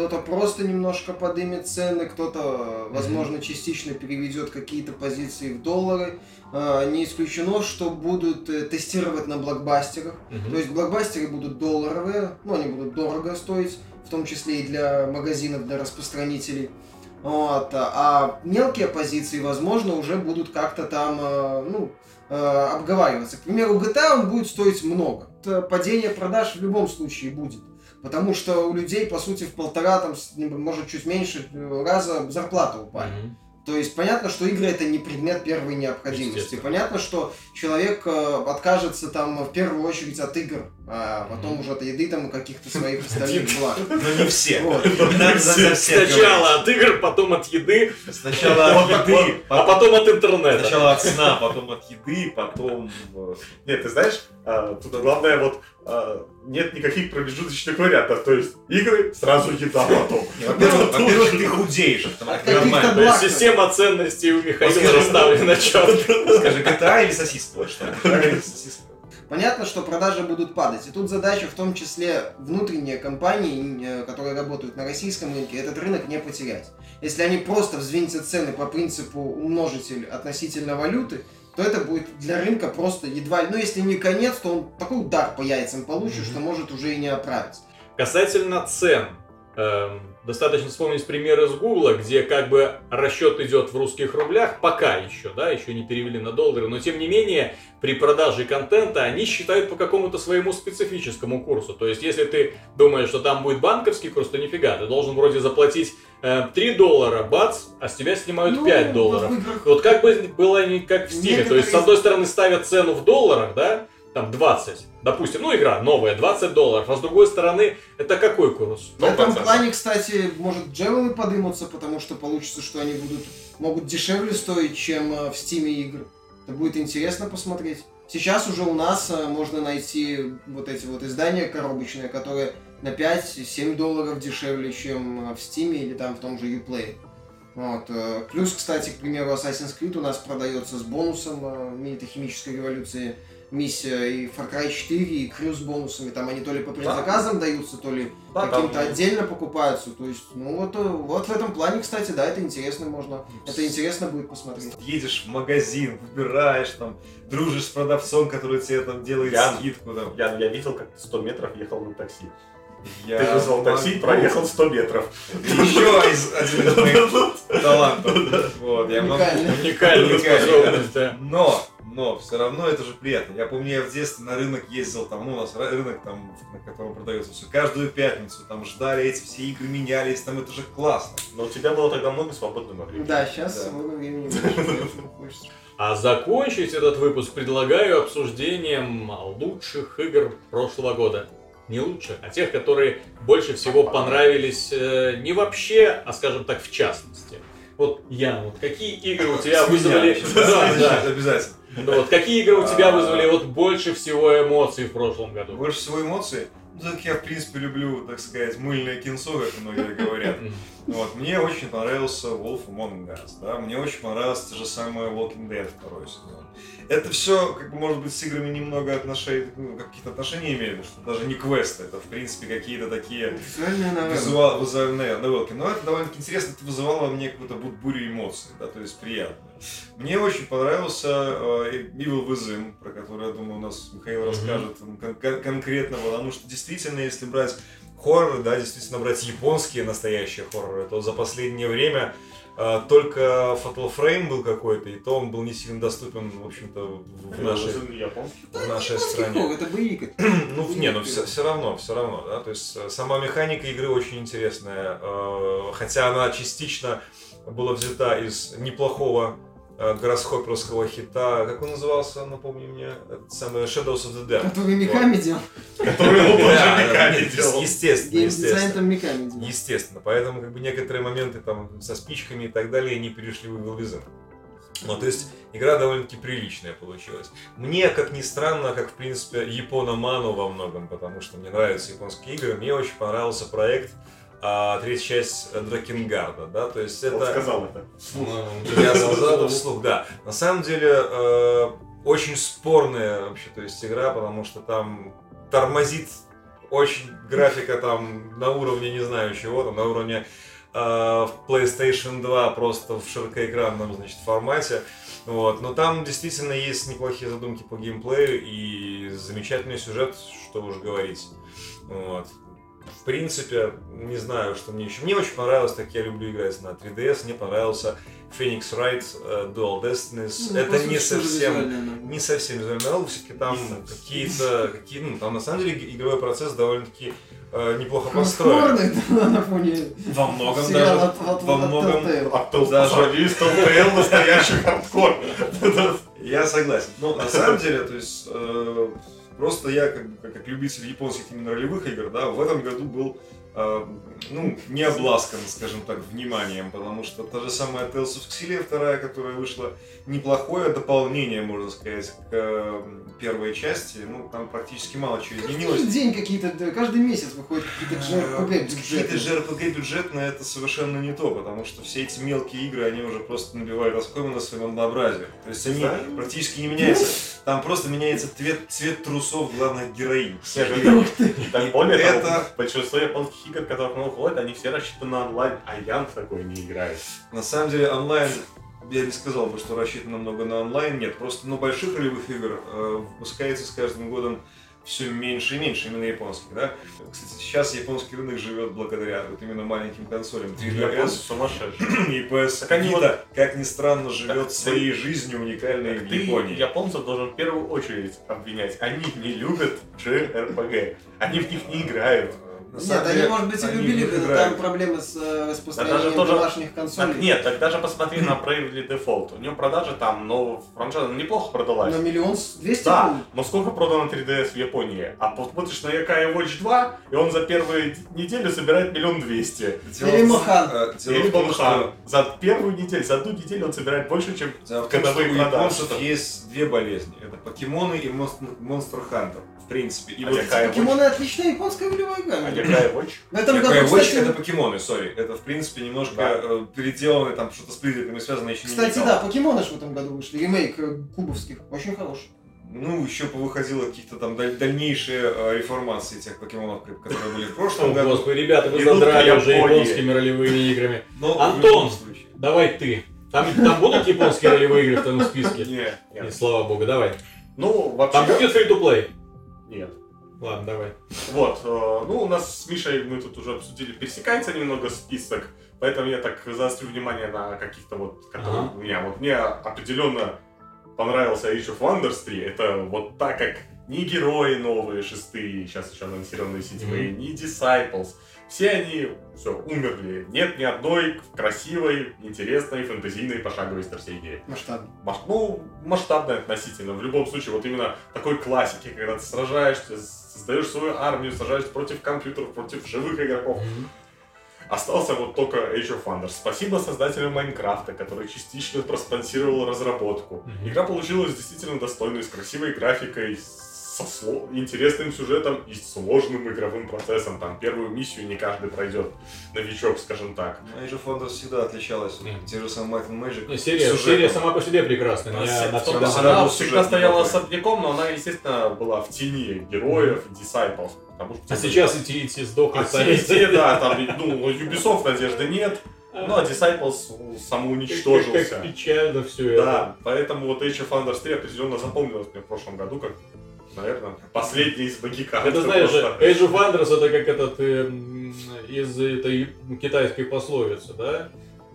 Кто-то просто немножко подымет цены, кто-то, возможно, частично переведет какие-то позиции в доллары. Э, Не исключено, что будут э, тестировать на блокбастерах. То есть блокбастеры будут долларовые, ну они будут дорого стоить, в том числе и для магазинов, для распространителей. Вот, а мелкие позиции, возможно, уже будут как-то там, э, ну, э, обговариваться. К примеру, GTA он будет стоить много. Падение продаж в любом случае будет. Потому что у людей, по сути, в полтора, там, может, чуть меньше э, раза зарплата упали. Мгм. То есть понятно, что игры это не предмет первой необходимости. Понятно, что человек э, откажется там в первую очередь от игр, а потом Мгм. уже от еды там и каких-то своих остальных благ. *laughs* Но не все. *laughs* Сначала от игр, потом от еды. Сначала от еды, а потом от интернета. Сначала от сна, потом от еды, потом... э, Нет, ты знаешь, а, тут главное вот нет никаких промежуточных вариантов. То есть игры, сразу еда потом. Во-первых, ты худеешь, благ. система ценностей у Михаила Скажи. расставлена четко. Скажи, GTA или сосиска? Вот что. *laughs* Понятно, что продажи будут падать. И тут задача в том числе внутренние компании, э, которые работают на российском рынке, этот рынок не потерять. Если они просто взвинтят цены по принципу умножитель относительно валюты, то это будет для рынка просто едва ли... Ну, если не конец, то он такой удар по яйцам получит, Мгм. что может уже и не оправиться. Касательно цен. эм, достаточно вспомнить пример из Гугла, где как бы расчет идет в русских рублях, пока еще, да, еще не перевели на доллары, но тем не менее при продаже контента они считают по какому-то своему специфическому курсу. То есть если ты думаешь, что там будет банковский курс, то нифига, ты должен вроде заплатить э, 3 доллара, бац, а с тебя снимают Ну, 5 долларов. Вот как бы было не как в Steam е, то есть с одной стороны ставят цену в долларах, да, там 20, допустим, ну игра новая, 20 долларов, а с другой стороны это какой курс? В этом 100%. плане, кстати, может jewel ы подымутся, потому что получится, что они будут могут дешевле стоить, чем э, в Steam е игр. Это будет интересно посмотреть. Сейчас уже у нас э, можно найти вот эти вот издания коробочные, которые на 5-7 долларов дешевле, чем э, в Steam е или там в том же Uplay. Вот. Плюс, кстати, к примеру, Assassin's Creed у нас продается с бонусом э, «Мита химической революции» миссия и Far Cry 4, и Крю с бонусами. Там они то ли по предзаказам даются, то ли Да, каким-то там- отдельно покупаются. То есть, ну вот, э, вот в этом плане, кстати, да, это интересно можно. Это интересно будет посмотреть. Едешь в магазин, выбираешь там, дружишь с продавцом, который тебе там делает Я- скидку. Там. Я, я видел, как ты 100 метров ехал на такси. Я Ты вызвал такси, могу. проехал 100 метров. Еще из- один из моих *laughs* талантов. Вот, я могу. Способность, да. Но, но все равно это же приятно. Я помню, я в детстве на рынок ездил, там, ну, у нас рынок, там, на котором продается все, каждую пятницу, там ждали эти все игры, менялись, там это же классно. Но у тебя было тогда много свободного времени. Да, сейчас Да. свободного времени *laughs* хочется. А закончить этот выпуск предлагаю обсуждением лучших игр прошлого года. не лучше, а тех, которые больше всего понравились э, не вообще, а скажем так, в частности. Вот, Ян, вот какие игры у тебя вызвали... *laughs* Да, да. Обязательно. Ну вот, какие игры у тебя вызвали вот больше всего эмоций в прошлом году? Больше всего эмоций. Ну, так я, в принципе, люблю, так сказать, мыльное кинцо, как многие говорят. Вот, мне очень понравился Wolf Among Us, да, мне очень понравилось то же самое Walking Dead второй сезон. Это все, как бы, может быть, с играми немного отношений, ну, какие-то отношения имеют, что даже не квесты, это, в принципе, какие-то такие визуал, визуальные новелки. Но это довольно-таки интересно, это вызывало во мне какую-то бу- бурю эмоций, да, то есть приятно. Мне очень понравился э, Evil Within, про который, я думаю, у нас Михаил расскажет кон- кон- конкретно, потому что действительно, если брать хорроры, да, действительно брать японские настоящие хорроры, то за последнее время э, только Fatal Frame был какой-то, и то он был не сильно доступен, в общем-то, в в нашей, японский. в нашей стране. Это *clears throat* боевик. Ну, не, ну все, все равно, все равно, да, то есть э, сама механика игры очень интересная, э, хотя она частично была взята из неплохого э, гороскоперского хита, как он назывался, напомни мне, самый Shadows of the Dead. Который меками делал. Который он тоже Миками делал. Естественно, естественно. там меками делал. Естественно, поэтому как бы некоторые моменты там со спичками и так далее не перешли в Evil Within. Ну, то есть игра довольно-таки приличная получилась. Мне, как ни странно, как в принципе Япономану во многом, потому что мне нравятся японские игры, мне очень понравился проект а, третья часть Дракенгарда, да, то есть Он это... сказал это. Я сказал это вслух, да. На самом деле, э, очень спорная вообще, то есть игра, потому что там тормозит очень графика там на уровне не знаю чего, там на уровне э, в PlayStation 2 просто в широкоэкранном, значит, формате. Вот. Но там действительно есть неплохие задумки по геймплею и замечательный сюжет, что уж говорить. Вот. В принципе, не знаю, что мне еще. Мне очень понравилось, так я люблю играть на 3DS, мне понравился Phoenix Wright э, Dual Destinies. Ну, Это не совсем не совсем визуальный новелл, все-таки там какие-то, какие, ну, там на самом деле игровой процесс довольно-таки э, неплохо построен. Хардкорный, да, на фоне Во многом даже, от- от- во от многом, кто Даже- Telltale настоящий хардкор. я согласен. Но на самом деле, то есть, э, просто я, как, как любитель японских именно ролевых игр, да, в этом году был э, ну, не обласкан, скажем так, вниманием, потому что та же самая Tales of Xillia вторая, которая вышла, неплохое дополнение, можно сказать, к первой части. Ну, там практически мало чего изменилось. Каждый день какие-то, да, каждый месяц выходят какие-то JRPG Э, Какие-то бюджетные. JRPG бюджетные это совершенно не то, потому что все эти мелкие игры, они уже просто набивают оскомину своим однообразием. То есть они Знаю. практически не меняются. Там просто меняется цвет, цвет трусов главных героинь. Ух ты. Так более того, Это- большинство японских игр, которые много выходят, они все рассчитаны на онлайн, а Ян в такой не играет. На самом деле онлайн, я не сказал бы, что рассчитано много на онлайн, нет. Просто ну, больших ролевых игр э, выпускается с каждым годом все меньше и меньше, именно японских, да. Кстати, сейчас японский рынок живет благодаря вот именно маленьким консолям 3DS. *clears throat* Японцы сумасшедшие. И PS Так они Vita, как ни странно, Так живет ты- своей жизнью уникальной в Ты Японии. японцев должен в первую очередь обвинять. Они не любят JRPG. Они в них не играют. На Нет, они, может быть, и любили, но играют. там проблемы с э, распространением тоже- домашних консолей. Так нет, так даже посмотри на Bravely Default. У него продажи там, ну, франшиза неплохо продалась. На миллион двести Да, но сколько продано 3DS в Японии? А посмотришь на Yakai Watch 2, и он за первую неделю собирает миллион двести. Или Мохан. э, Или что За первую неделю, за одну неделю он собирает больше, чем годовые у продажи. японцев есть две болезни. Это покемоны и Монстр Хантер. В принципе. И А вот Watch? Покемоны отличная японская ролевая А игра. Yakai Watch? В этом Yakai году, Watch кстати, это покемоны, сори. Это, в принципе, немножко Да. э, переделанное, там что-то с призраками связано еще не Кстати, играл. да, покемоны же в этом году вышли, ремейк э, кубовских, очень хороший. Ну, еще повыходило каких-то там даль- дальнейшие э, реформации тех покемонов, которые были в прошлом году. господи, ребята, вы задрали уже японскими ролевыми играми. В Антон! любом случае. Давай ты. Там, там будут японские ролевые игры в твоем списке? Нет, слава богу, давай. Ну, Там вообще... будет free-to-play? Нет. Ладно, давай. Вот, э, ну, у нас с Мишей, мы тут уже обсудили, пересекается немного список, поэтому я так заострю внимание на каких-то вот, которые Ага. у меня, вот мне определенно понравился Age of Wonders 3, это вот так как ни герои новые, шестые, сейчас еще анонсированные седьмые, ни Disciples, все они, все, умерли. Нет ни одной красивой, интересной, фэнтезийной пошаговой стратегии. Масштаб. Маш- ну, масштабная относительно. В любом случае, вот именно такой классики, когда ты сражаешься с создаешь свою армию, сражаешься против компьютеров, против живых игроков. Мгм. Остался вот только Age of Wonders. Спасибо создателям Майнкрафта, который частично проспонсировал разработку. Мгм. Игра получилась действительно достойной, с красивой графикой, со сло- интересным сюжетом и сложным игровым процессом. Там первую миссию не каждый пройдет. Новичок, скажем так. Ну, Age of Wonders всегда отличалась. Мгм. Те же самые Might and Magic. Ну, Серия, серия сама по себе прекрасная. Она, Я на том- всегда она был всегда стояла особняком, но она, естественно, была в тени героев, Disciples. Потому что А сейчас эти, эти сдохли А все да, там, ну, *laughs* Ubisoft надежды нет, ну, а Disciples Как, самоуничтожился. как печально все это. Да, поэтому вот Age of Wonders 3 определенно запомнилось мне в прошлом году, как, наверное, последний из магиканов. Это знаешь, Просто. Age of Wonders это как этот эм, из этой китайской пословицы, да?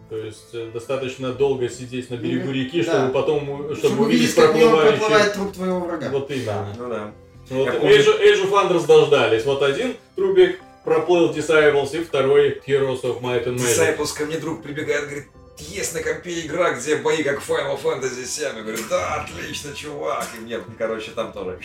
То есть э, достаточно долго сидеть на берегу реки, да. чтобы потом, э, чтобы, Чтобы увидеть проплывающий. проплывает труп твоего врага. Вот именно. Ну да. Вот Я помню- Age, Age of Wonders дождались. Вот один трубик проплыл Disciples, и второй Heroes of Might and Magic. Disciples ко мне друг прибегает, говорит, есть на компе игра, где бои как Final Fantasy 7. Я говорю, да, отлично, чувак. И мне, короче, там тоже.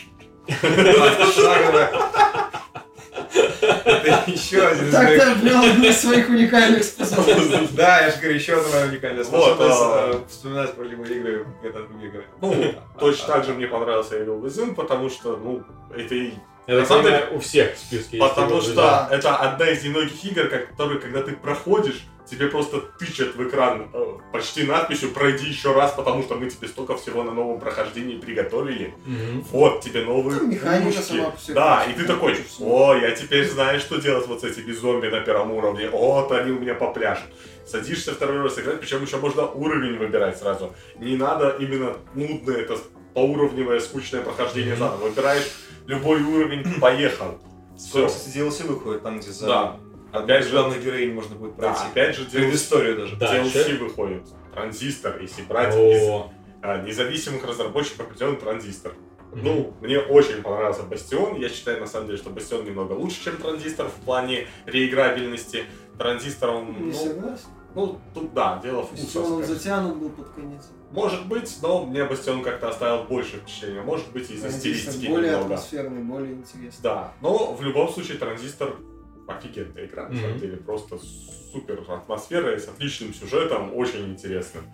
Это еще один из Так моих- ты обрел одну из своих уникальных способностей. Да, я же говорю, еще одна уникальная Вот, способность а. э, вспоминать про любые игры, это другие игры. Ну, точно так же мне понравился Evil Within, потому что, ну, это и Это понимаю, у всех в списке есть. Потому что это одна из немногих игр, которые, когда ты проходишь, тебе просто тычат в экран э, почти надписью «Пройди еще раз, потому что мы тебе столько всего на новом прохождении приготовили». Мгм. Вот тебе новые Ну, механика пушки. Да, и ты такой, о, я теперь знаю, что делать вот с этими зомби на первом уровне. Вот они у меня попляшут. Садишься второй раз играть, причем еще можно уровень выбирать сразу. Не надо именно нудное, это поуровневое, скучное прохождение заново. Выбираешь любой уровень, *clears throat* поехал. Скоро, кстати, DLC выходит, там, где за Да. Опять же главных героинь можно будет Да, пройти. опять же, DLC, Предысторию даже. Да. DLC выходит. Транзистор, если брать из О, а, независимых разработчиков определен транзистор. Мгм. Ну, мне очень понравился Бастион. Я считаю, на самом деле, что Бастион немного лучше, чем Транзистор в плане реиграбельности. Транзистор, он, Не ну, согласен. ну, тут да, дело Если вкуса. он скажем. затянут был под конец. Может быть, но мне Бастион как-то оставил больше впечатления. Может быть, из-за стилистики более немного. атмосферный, более интересный. Да, но в любом случае Транзистор офигенная игра, на самом деле. Просто супер атмосфера с отличным сюжетом, очень интересным.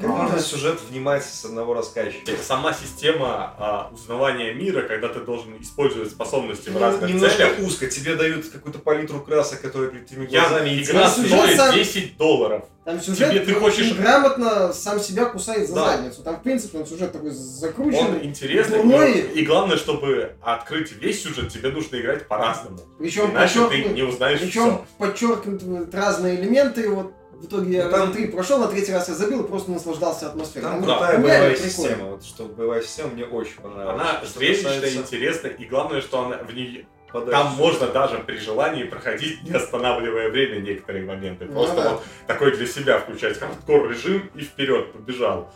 Как можно сюжет внимать с одного рассказчика? Сама система а, узнавания мира, когда ты должен использовать способности в Ну, разных Немножко целях, узко. Тебе дают какую-то палитру красок, которые перед твоими я, глазами и игра стоит сам- 10 долларов. Там сюжет Тебе ты хочешь- грамотно сам себя кусает за Да. задницу. Там, в принципе, он сюжет такой Он закрученный. интересный, дурной. и, главное, чтобы открыть весь сюжет, тебе нужно играть по-разному. Причем Иначе ты не узнаешь Причем все. подчеркнуты разные элементы. Вот в итоге я Ну, там- три прошел, на третий раз я забил и просто наслаждался атмосферой. Там Ну, крутая реально боевая система. Вот что боевая система мне очень понравилась. Она Что зрелищная, касается интересная, и главное, что она в ней подачи Там можно даже при желании проходить, не останавливая время некоторые моменты. Ну Просто да. вот такой для себя включать хардкор режим и вперед побежал.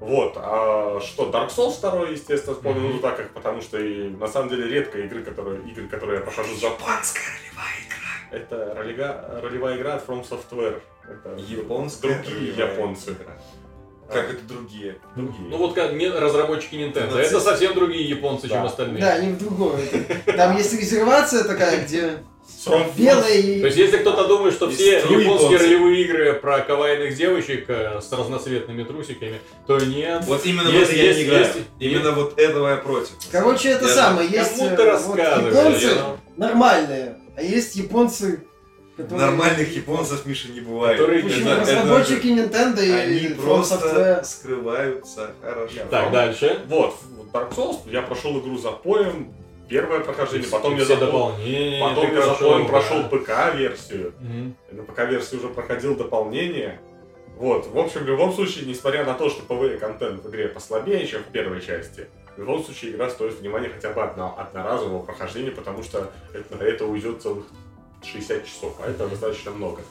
Вот, а что, Dark Souls 2, естественно, вспомнил, ну так как, потому что и на самом деле редко игры, которые, игры, которые я прохожу за... Японская ролевая игра. Это ролега- ролевая игра от From Software. Это Японская другие японцы. игра. Как это другие? Другие. Ну вот как разработчики Nintendo. Это совсем другие японцы, чем Да. остальные. Да, не в другое. Это- Там есть резервация такая, где белые То есть, если кто-то думает, что все японские японцы. ролевые игры про кавайных девочек э, с разноцветными трусиками, то нет. Вот именно Есть, в это я есть, не играю. есть. Именно вот этого я против. Короче, это Я- самое. Есть Кому э, ты вот рассказываешь? японцы Я- нормальные, а есть японцы, которые... Нормальных японцев, Миша, не бывает. Которые- Почему? Это- это- Разработчики Nintendo и Они просто Software. скрываются хорошо. Так, дальше. Вот, в Dark Souls я прошел игру за поем, первое прохождение, потом я все за поем- дополнения. Потом я за прошел, поем да. прошел ПК-версию. На ПК-версии уже проходил дополнение. Вот, в общем, в любом случае, несмотря на то, что PvE-контент в игре послабее, чем в первой части, в любом случае игра стоит внимания хотя бы одно, одноразового прохождения, потому что это, на это уйдет целых 60 часов, а это достаточно много.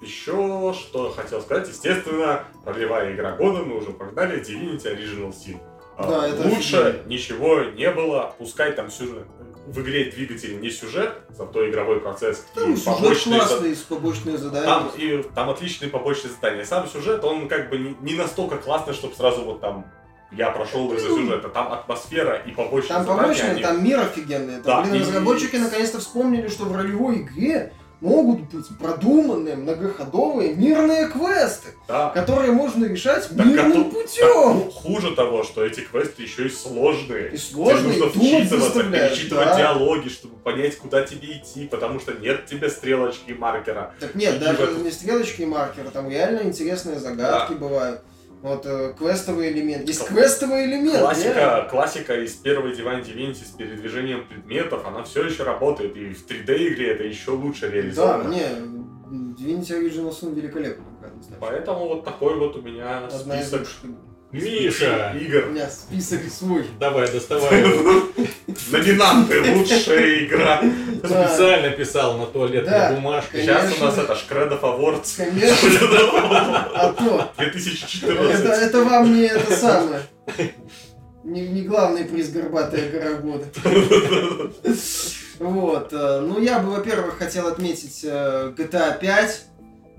Еще что хотел сказать, естественно, ролевая игра года мы уже погнали, Divinity Original Sin. А, Да, это Лучше офигенно. ничего не было, пускай там сюжет, в игре двигатель не сюжет, зато игровой процесс Там и сюжет побочные за- классный, с побочные задания. там, и, там отличные побочные задания. Сам сюжет, он как бы не, не настолько классный, чтобы сразу вот там Я прошел из-за сюжета. Там атмосфера и побочные Там побочно, они- там мир офигенный. Да, блин, и- разработчики наконец-то вспомнили, что в ролевой игре могут быть продуманные, многоходовые мирные квесты, Да. которые можно решать Так, мирным то- путем. Так, хуже того, что эти квесты еще и сложные. И сложные, Тебе нужно и вчитываться, перечитывать да. диалоги, чтобы понять, куда тебе идти, потому что нет тебе стрелочки и маркера. Так нет, И даже в- не стрелочки и маркеры, там реально интересные загадки бывают. Вот э, квестовый элемент. Есть квестовый элемент. реально. Классика, классика из первой Divine Divinity с передвижением предметов, она все еще работает, и в 3D игре это еще лучше Да, реализовано. не, Divinity Original Sin великолепно. Поэтому вот такой вот у меня Одна из игр. Миша, У игр. меня список свой. давай, доставай. *laughs* его. Номинанты лучшая игра. Специально писал на туалетной бумажке. Сейчас у нас это of Awards Конечно, *laughs* а то. 2014. Это, это вам не это самое. Не, не главный приз горбатая гора года. Вот. э, Ну, я бы, во-первых, хотел отметить э, GTA 5.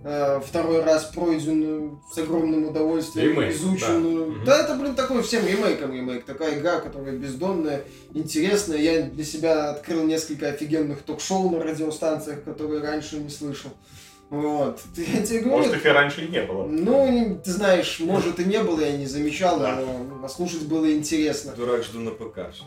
Э, Второй раз пройденную с огромным удовольствием, Ремейк, изученную. да. Да, это, блин, такой всем ремейком ремейк. Такая игра, которая бездонная, интересная. Я для себя открыл несколько офигенных ток-шоу на радиостанциях, которые раньше не слышал. Вот. *laughs* Я тебе говорю, Может, их и раньше и не было. ну, ты знаешь, может и не было, я не замечал, Да. но послушать было интересно. Дурак, жду на ПК все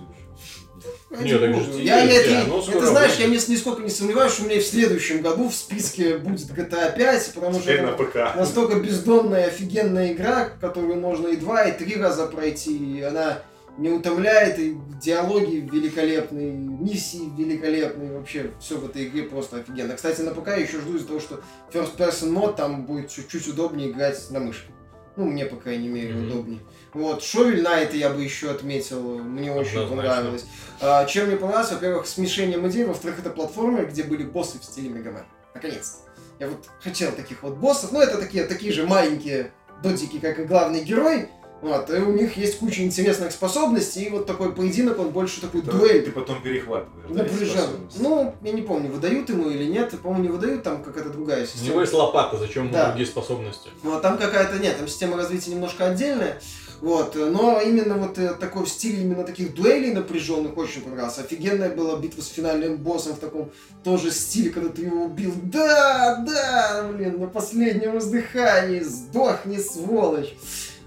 еще. Не, так же бога. я, я, ты скоро знаешь, будет. я ни- нисколько не сомневаюсь, что у меня и в следующем году в списке будет GTA 5, потому что Теперь на это ПК. настолько бездонная, офигенная игра, которую можно и два, и три раза пройти, и она не утомляет, и диалоги великолепные, миссии великолепные, вообще все в этой игре просто офигенно. Кстати, на ПК я еще жду из-за того, что First Person мод там будет чуть-чуть удобнее играть на мышке. Ну, мне, по крайней мере, Мгм. удобнее. Вот, Шовель Найт я бы еще отметил, мне очень Однозначно. понравилось. А, чем мне понравилось, во-первых, смешением идей, во-вторых, это платформер, где были боссы в стиле Мегаман. Наконец-то. Я вот хотел таких вот боссов, ну, это такие, такие же маленькие дотики, как и главный герой, вот, и у них есть куча интересных способностей, и вот такой поединок, он больше такой дуэль. Ты потом перехватываешь. да, Напряжен. способности. Ну, я не помню, выдают ему или нет. По-моему, не выдают, там какая-то другая У система. него есть лопата, зачем ему Да. другие способности? Ну, а там какая-то нет, там система развития немножко отдельная. Вот, но именно вот э, такой в стиле именно таких дуэлей напряженных очень понравился. Офигенная была битва с финальным боссом в таком тоже стиле, когда ты его убил. Да, да, блин, на последнем издыхании, сдохни, сволочь.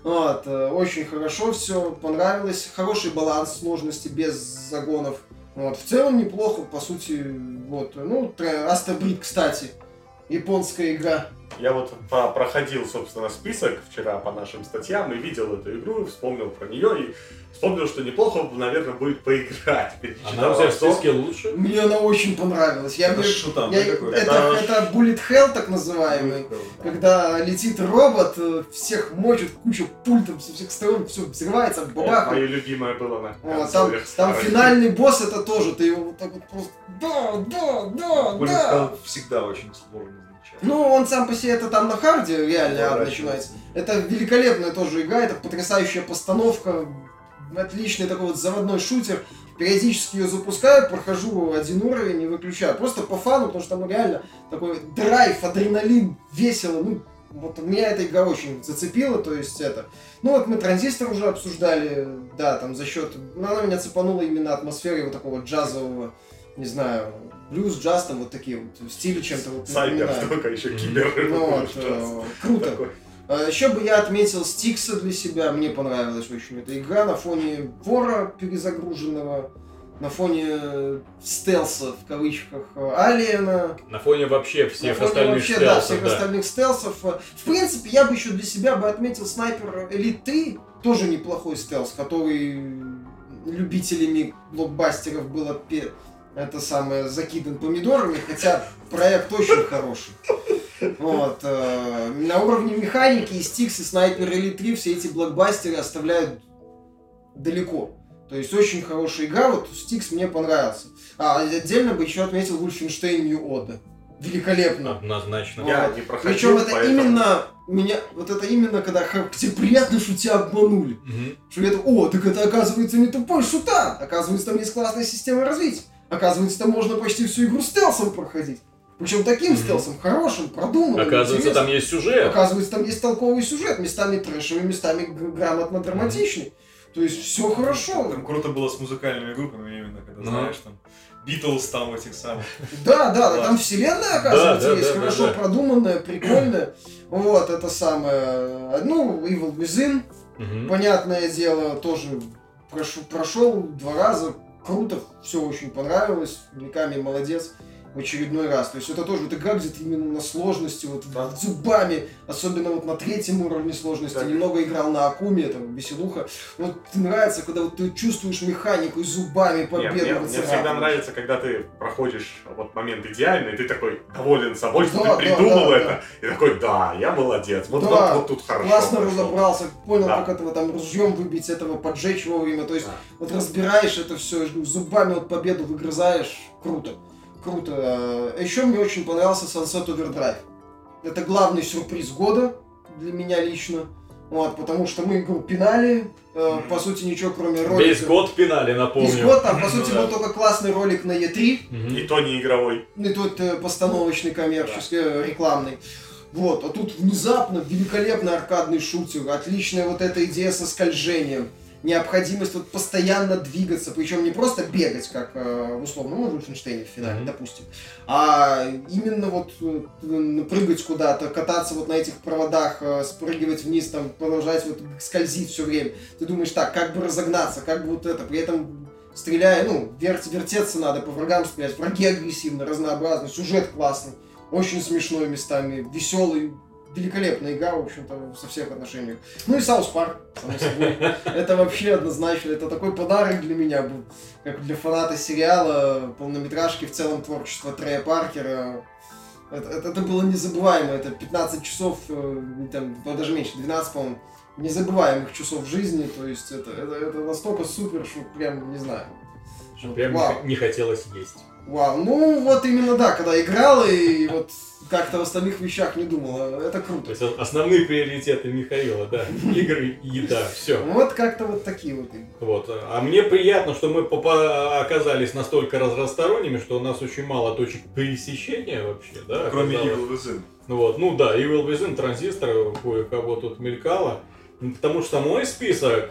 Вот, э, очень хорошо все, понравилось. Хороший баланс сложности без загонов. Вот, в целом неплохо, по сути, вот. Ну, Астабрид, кстати, японская игра. Я вот проходил, собственно, список вчера по нашим статьям и видел эту игру, вспомнил про нее и вспомнил, что неплохо, наверное, будет поиграть. Она у тебя в списке лучше? Мне она очень понравилась. Я Это я- да, какой? это, Это- это Bullet Hell, так называемый. Когда летит робот, э, всех мочит, куча пультов со всех сторон, все взрывается, бабах. мое любимое было на Вот, там, там финальный босс это тоже, ты его вот так вот просто да, да, да, Bullet да. Hell всегда очень сложно изучать. Ну, он сам по себе это там на харде реально ад Поворачивается. начинается. Это великолепная тоже игра, это потрясающая постановка, отличный такой вот заводной шутер. Периодически ее запускаю, прохожу один уровень и выключаю. Просто по фану, потому что там реально такой драйв, адреналин, весело. Ну, вот меня эта игра очень зацепила, то есть это. Ну вот мы транзистор уже обсуждали, да, там за счет... Ну, она меня цепанула именно атмосферой вот такого джазового, не знаю, блюз, джаз, там вот такие вот стили чем-то вот Сайбер, только еще кибер. Ну вот, э, круто. Такой. А, Еще бы я отметил Стикса для себя, мне понравилась очень эта игра на фоне вора перезагруженного, на фоне э, стелса, в кавычках, э, Алиена, На фоне вообще на всех фоне остальных вообще, да, стелсов, всех да. остальных стелсов. Э, В принципе, я бы еще для себя бы отметил Снайпер Элит 3, тоже неплохой стелс, который любителями блокбастеров был отпе- это самое закидан помидорами, хотя проект очень хороший. Вот, э, на уровне механики и Стикс и Снайпер Элит 3 все эти блокбастеры оставляют далеко. То есть очень хорошая игра, вот Стикс мне понравился. А отдельно бы еще отметил Wolfenstein New Order. Великолепно. Однозначно. Я не проходил, Причем это поэтому- именно меня, вот это именно когда тебе приятно, что тебя обманули. Мгм. Что это, о, так это оказывается не тупой шутан. Оказывается, там есть классная система развития. Оказывается, там можно почти всю игру стелсом проходить. Причем таким Мгм. стелсом, хорошим, продуманным. Оказывается, интересным. там есть сюжет. Оказывается, там есть толковый сюжет, местами трэшевый, местами г- грамотно драматичный. То есть все хорошо. Там круто было с музыкальными группами именно, когда Ну. знаешь, там, Битлз там этих самых. Да, да, да, там вселенная, оказывается, Да, да, есть да, хорошо да, да. продуманная, прикольная. Вот, это самое. Ну, Evil Within, Мгм. понятное дело, тоже прошу- прошел два раза. Круто, все очень понравилось. Миками молодец в очередной раз. То есть это тоже вот игра, где ты именно на сложности, вот Да. зубами, особенно вот на третьем уровне сложности, Так. немного играл на Акуме, там, веселуха. Вот нравится, когда вот ты чувствуешь механику и зубами победу мне, мне выцарапываешь. всегда нравится, когда ты проходишь вот момент идеальный, ты такой доволен собой, что Да, ты да, придумал да, это, и такой, да, я молодец, вот, Да, вот, вот тут хорошо. Классно прошло». разобрался, понял, Да. как этого там ружьем выбить, этого поджечь вовремя. То есть Да. вот разбираешь это все, зубами вот победу выгрызаешь. Круто. Круто. Еще мне очень понравился Sunset Overdrive. Это главный сюрприз года для меня лично. Вот, потому что мы игру пинали, э, по сути ничего кроме ролика. Весь год пинали, напомню. Весь год, там по сути Ну да. был только классный ролик на Е3, Мгм. И то не игровой. ну и тут э, постановочный, коммерческий, э, рекламный. Вот, а тут внезапно великолепный аркадный шутер, отличная вот эта идея со скольжением, необходимость вот постоянно двигаться, причем не просто бегать, как э, в условном Wolfenstein в финале, Мгм. допустим, а именно вот э, прыгать куда-то, кататься вот на этих проводах, э, спрыгивать вниз, там, продолжать вот скользить все время. Ты думаешь, так, как бы разогнаться, как бы вот это, при этом стреляя, ну, верть, вертеться надо, по врагам стрелять, враги агрессивны, разнообразны, сюжет классный, очень смешной местами, веселый, великолепная игра, в общем-то, со всех отношениях. Ну и South Park, само собой. Это вообще однозначно, это такой подарок для меня был, как для фаната сериала, полнометражки, в целом творчество Трея Паркера. Это, это, это было незабываемо, это 15 часов, э, там, ну, даже меньше, 12, по-моему, незабываемых часов жизни, то есть это, это, это настолько супер, что прям, не знаю. Прям вау. не хотелось есть. Вау, ну вот именно да, когда играл и вот как-то в остальных вещах не думал, это То круто. есть основные приоритеты Михаила, да. *laughs* Игры и еда, все. Вот как-то вот такие вот игры. Вот. А мне приятно, что мы оказались настолько разносторонними, что у нас очень мало точек пересечения вообще, да? Кроме. Evil Within. Ну вот, ну да, Evil Within, Транзистор, кое-кого тут мелькало. Потому что мой список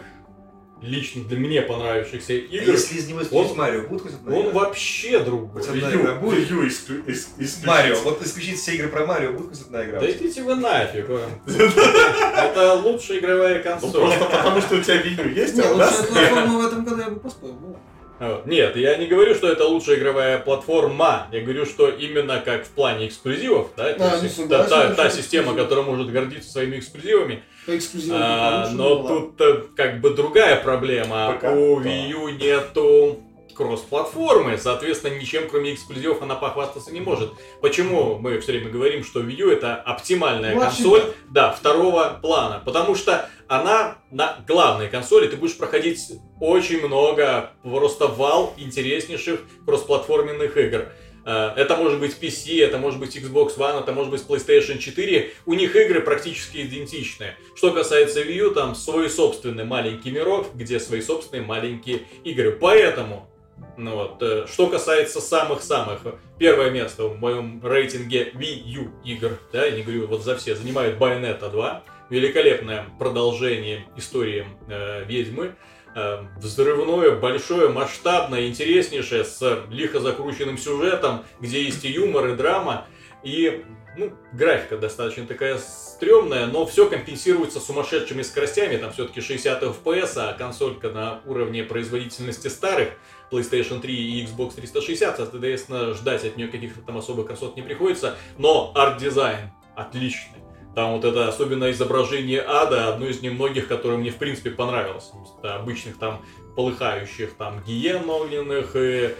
лично для мне понравившихся А игр, если из него исключить он- Марио, будет хоть одна он игра? вообще другой. Хоть одна игра будет? U исклю- ис- исключить. Марио, вот исключить все игры про Марио, будет хоть одна игра? Да идите вы нафиг. а. *laughs* Это лучшая игровая Ну, консоль. просто потому, что у тебя Wii U есть, а у нас нет. платформа в этом году я бы поспорил. ну. Вот. Нет, я не говорю, что это лучшая игровая платформа. Я говорю, что именно как в плане эксклюзивов, да, Да, есть та, та- система, которая может гордиться своими эксклюзивами. По эксклюзивам А, но тут э, как бы другая проблема. ПК, У. Wii U нету кросс-платформы, соответственно, ничем кроме эксклюзивов она похвастаться не может. Почему мы все время говорим, что Wii U это оптимальная Младший консоль, да, второго плана, потому что она на главной консоли ты будешь проходить очень много, просто вал интереснейших кроссплатформенных игр. Э, Это может быть PC, это может быть Xbox One, это может быть PlayStation 4. У них игры практически идентичные. Что касается Wii U, там свой собственный маленький мирок, где свои собственные маленькие игры. Поэтому, ну вот, э, что касается самых-самых, первое место в моем рейтинге Wii U игр, да, я не говорю вот за все, занимает Bayonetta 2. Великолепное продолжение истории э, ведьмы. Э, взрывное, большое, масштабное, интереснейшее, с лихо закрученным сюжетом, где есть и юмор, и драма, и ну, графика достаточно такая стрёмная, но все компенсируется сумасшедшими скоростями, там все-таки 60 FPS, а консолька на уровне производительности старых PlayStation 3 и Xbox 360, соответственно, ждать от нее каких-то там особых красот не приходится, но арт-дизайн отличный. Там вот это особенно изображение ада, одно из немногих, которое мне в принципе понравилось. Вместо обычных там полыхающих там гиен огненных и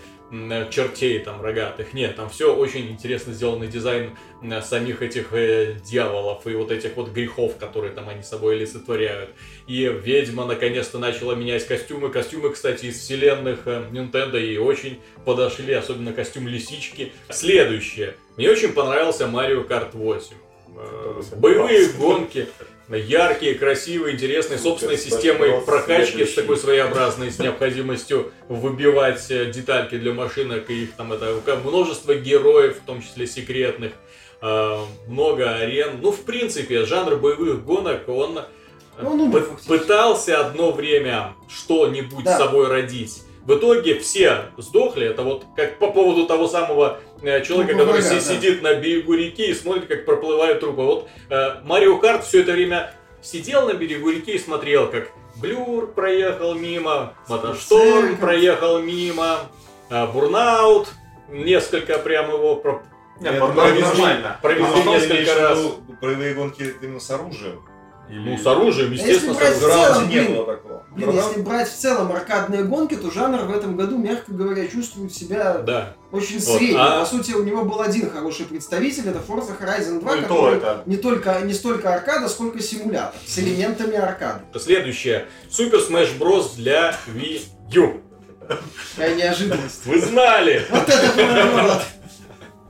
чертей там рогатых. Нет, там все очень интересно сделанный дизайн м, самих этих э, дьяволов и вот этих вот грехов, которые там они собой олицетворяют. И ведьма наконец-то начала менять костюмы. Костюмы, кстати, из вселенных э, Nintendo и очень подошли, особенно костюм лисички. Следующее. Мне очень понравился Mario Kart 8. Э, Боевые гонки, яркие, красивые, интересные, собственной системой прокачки с такой своеобразной, с необходимостью выбивать э, детальки для машинок, и их там это множество героев, в том числе секретных, э, много арен. Ну, в принципе, жанр боевых гонок, он Ну, фактически. пытался одно время что-нибудь Да. с собой родить. В итоге все сдохли. Это вот как по поводу того самого э, человека, Ну, который врага, си- да. сидит на берегу реки и смотрит, как проплывают трупы. Вот э, Марио Карт все это время сидел на берегу реки и смотрел, как Блюр проехал мимо, Мотошторм проехал мимо, э, Бурнаут, несколько прям его про- Нет, провезли- нормально. провезли А несколько раз. боевые гонки именно с оружием? Ну, с оружием, естественно, с брать В целом, не блин, было такого. Блин, Граунде- если брать в целом аркадные гонки, то жанр в этом году, мягко говоря, чувствует себя Да. очень Вот, средне. а- По сути, у него был один хороший представитель, это Forza Horizon 2, Ну, то который это. не, только, не столько аркада, сколько симулятор, с элементами аркады. Следующее. Super Smash Bros. для Wii U. Какая неожиданность. Вы знали! Вот это поворот.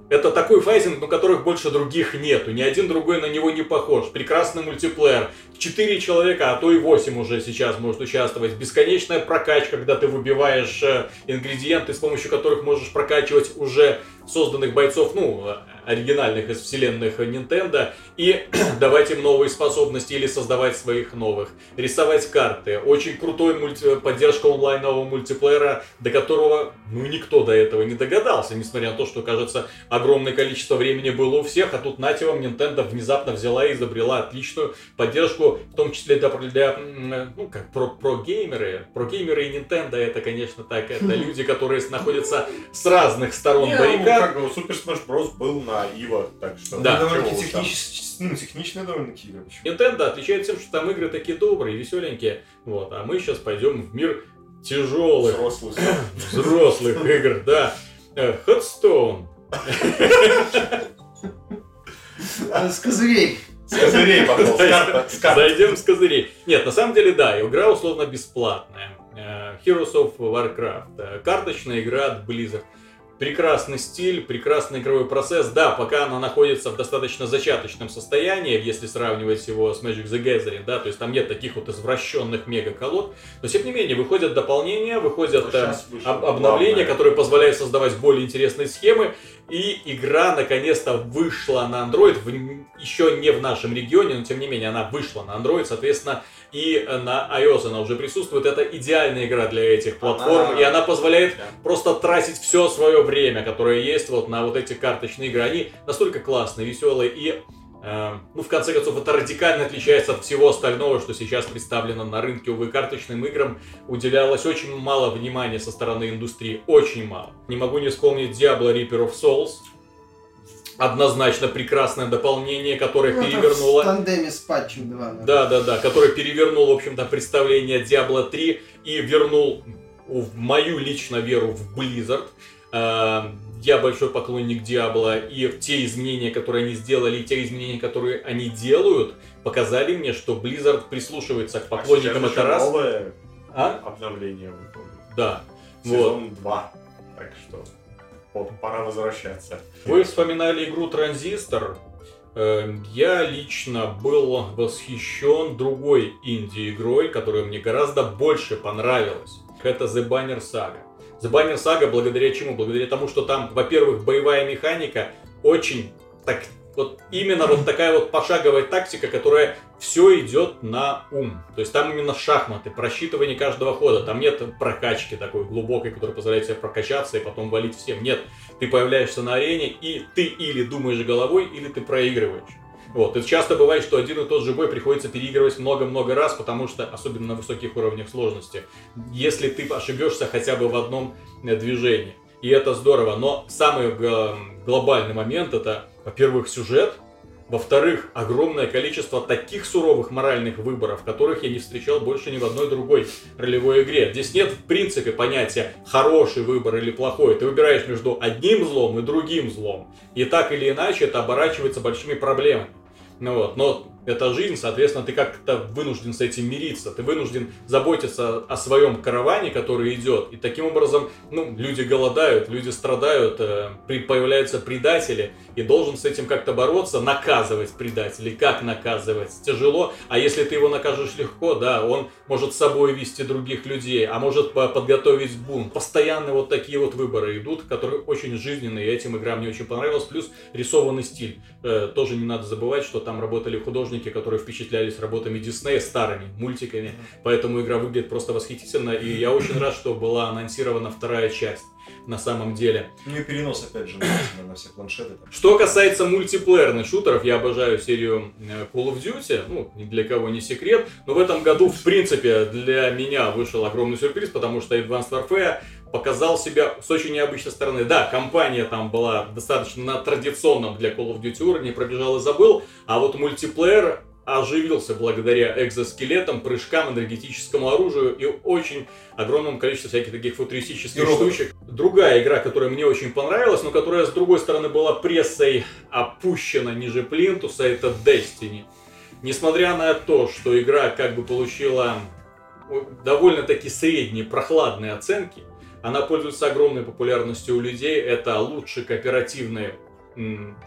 Это такой файтинг, на которых больше других нету. Ни один другой на него не похож. Прекрасный мультиплеер. Четыре человека, а то и восемь уже сейчас может участвовать. Бесконечная прокачка, когда ты выбиваешь э, ингредиенты, с помощью которых можешь прокачивать уже созданных бойцов, ну, оригинальных из вселенных Nintendo, и *clears throat* давать им новые способности или создавать своих новых. Рисовать карты. Очень крутой мульти- поддержка онлайнового мультиплеера, до которого, ну, никто до этого не догадался, несмотря на то, что, кажется, огромное количество времени было у всех, а тут нате вам Nintendo внезапно взяла и изобрела отличную поддержку, в том числе для, для ну, как про, про геймеры. Про геймеры и Nintendo это, конечно, так, это *laughs* люди, которые находятся с разных сторон Не, ну, баррикад. как бы Super Smash Bros. был на Ива, так что... Да. Довольно-таки технич- ну, техничные довольно-таки игры. почему? Nintendo отличается тем, что там игры такие добрые, веселенькие. Вот, а мы сейчас пойдем в мир тяжелых, Взрослый. *coughs* взрослых игр, да. Hearthstone. Э, С козырей. С козырей *laughs* пошел, с карта. Зайдем с козырей. Нет, на самом деле, да, игра условно бесплатная. Э, Heroes of Warcraft. Э, Карточная игра от Blizzard. Прекрасный стиль, прекрасный игровой процесс. Да, пока она находится в достаточно зачаточном состоянии, если сравнивать его с Magic the Gathering, да, то есть там нет таких вот извращенных мега-колод, но тем не менее выходят дополнения, выходят вышло об- обновления, главное. которые позволяют создавать более интересные схемы. И игра наконец-то вышла на Android, в- еще не в нашем регионе, но тем не менее она вышла на Android, соответственно, и на iOS она уже присутствует. Это идеальная игра для этих платформ, Она- и она позволяет Да. просто тратить все свое время, которое есть вот на вот эти карточные игры. Они настолько классные, веселые и э, ну, в конце концов, это радикально отличается от всего остального, что сейчас представлено на рынке. Увы, карточным играм уделялось очень мало внимания со стороны индустрии. Очень мало. Не могу не вспомнить Diablo Reaper of Souls. Однозначно прекрасное дополнение, которое Ну, это перевернуло... В тандеме с патчем 2. наверное. Да, да, да, который перевернул, в общем-то, представление Diablo 3 и вернул в мою лично веру в Blizzard. Э, Я большой поклонник Diablo, и те изменения, которые они сделали, и те изменения, которые они делают, показали мне, что Blizzard прислушивается к А поклонникам сейчас это раз. новое А? обновление выходит. Да. Вот. Сезон 2. Так что вот, пора возвращаться. Вы вспоминали игру Транзистор. Э, Я лично был восхищен другой инди-игрой, которая мне гораздо больше понравилась. Это The Banner Saga. The Banner Saga благодаря чему? Благодаря тому, что там, во-первых, боевая механика очень так вот именно вот такая вот пошаговая тактика, которая все идет на ум. То есть там именно шахматы, просчитывание каждого хода. Там нет прокачки такой глубокой, которая позволяет себе прокачаться и потом валить всем. Нет, ты появляешься на арене, и ты или думаешь головой, или ты проигрываешь. Вот. И часто бывает, что один и тот же бой приходится переигрывать много-много раз, потому что, особенно на высоких уровнях сложности, если ты ошибешься хотя бы в одном э, движении. И это здорово. Но самый глобальный момент это, во-первых, сюжет, во-вторых, огромное количество таких суровых моральных выборов, которых я не встречал больше ни в одной другой ролевой игре. Здесь нет, в принципе, понятия хороший выбор или плохой. Ты выбираешь между одним злом и другим злом. И так или иначе это оборачивается большими проблемами. Ну вот, но это жизнь, соответственно, ты как-то вынужден с этим мириться. Ты вынужден заботиться о своем караване, который идет. И таким образом, ну, люди голодают, люди страдают, э, появляются предатели, и должен с этим как-то бороться, наказывать предателей. Как наказывать? Тяжело. А если ты его накажешь легко, да, он может с собой вести других людей, а может по- подготовить бунт. Постоянно вот такие вот выборы идут, которые очень жизненные, и этим игра мне очень понравилась. Плюс рисованный стиль. Э, тоже не надо забывать, что там работали художники художники, которые впечатлялись работами Диснея, старыми мультиками. Поэтому игра выглядит просто восхитительно. И я очень рад, что была анонсирована вторая часть на самом деле. Ну и перенос, опять же, на, все планшеты. Там. Что касается мультиплеерных шутеров, я обожаю серию э, Call of Duty, ну, ни для кого не секрет, но в этом году, в принципе, для меня вышел огромный сюрприз, потому что Advanced Warfare показал себя с очень необычной стороны. Да, компания там была достаточно на традиционном для Call of Duty уровне, пробежал и забыл, а вот мультиплеер оживился благодаря экзоскелетам, прыжкам, энергетическому оружию и очень огромному количеству всяких таких футуристических И штучек. Другая игра, которая мне очень понравилась, но которая, с другой стороны, была прессой опущена ниже плинтуса, это Destiny. Несмотря на то, что игра как бы получила довольно-таки средние, прохладные оценки, она пользуется огромной популярностью у людей. Это лучший кооперативный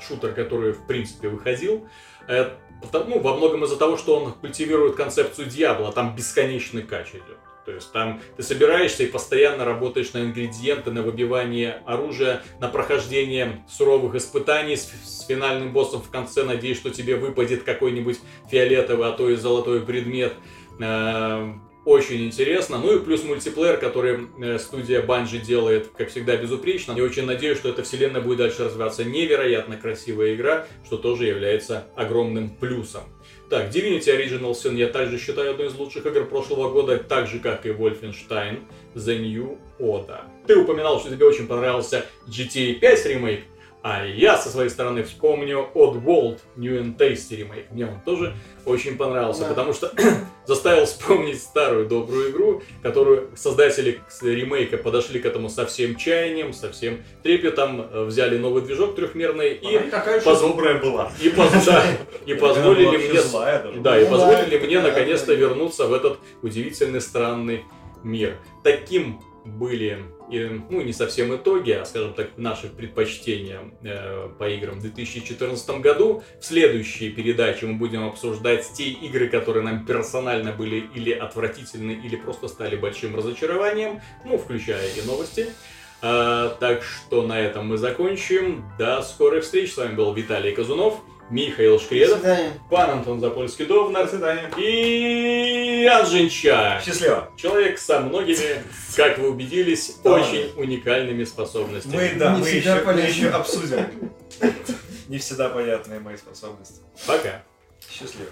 шутер, который в принципе выходил. Э, ну, во многом из-за того, что он культивирует концепцию дьявола, там бесконечный кач идет. То есть там ты собираешься и постоянно работаешь на ингредиенты, на выбивание оружия, на прохождение суровых испытаний с, с финальным боссом в конце, надеясь, что тебе выпадет какой-нибудь фиолетовый, а то и золотой предмет. Э, Очень интересно. Ну и плюс мультиплеер, который э, студия Bungie делает, как всегда, безупречно. Я очень надеюсь, что эта вселенная будет дальше развиваться. Невероятно красивая игра, что тоже является огромным плюсом. Так, Divinity Original Sin я также считаю одной из лучших игр прошлого года, так же, как и Wolfenstein The New Order. Ты упоминал, что тебе очень понравился GTA 5 ремейк, а я со своей стороны вспомню Oddworld New and Tasty ремейк. Мне он тоже очень понравился, Да. потому что *clears throat* заставил вспомнить старую добрую игру, которую создатели ремейка подошли к этому со всем чаянием, со всем трепетом, э, взяли новый движок трехмерный и, такая же поз- добрая была. и, поз- да, и позволили мне злая даже. да, и Ну позволили мне наконец-то вернуться в этот удивительный странный мир. Таким были, и, ну, не совсем итоги, а, скажем так, наши предпочтения э, по играм в 2014 году. В следующей передаче мы будем обсуждать те игры, которые нам персонально были или отвратительны, или просто стали большим разочарованием, ну, включая и новости. А, так что на этом мы закончим. До скорой встречи. С вами был Виталий Казунов, Михаил До Шкредов, пан Антон Запольский-Довнар До свидания. и Анженча. Счастливо. Человек со многими, как вы убедились, Да. очень уникальными способностями. Мы, да, Не мы еще, мы еще обсудим. Не всегда понятные мои способности. Пока. Счастливо.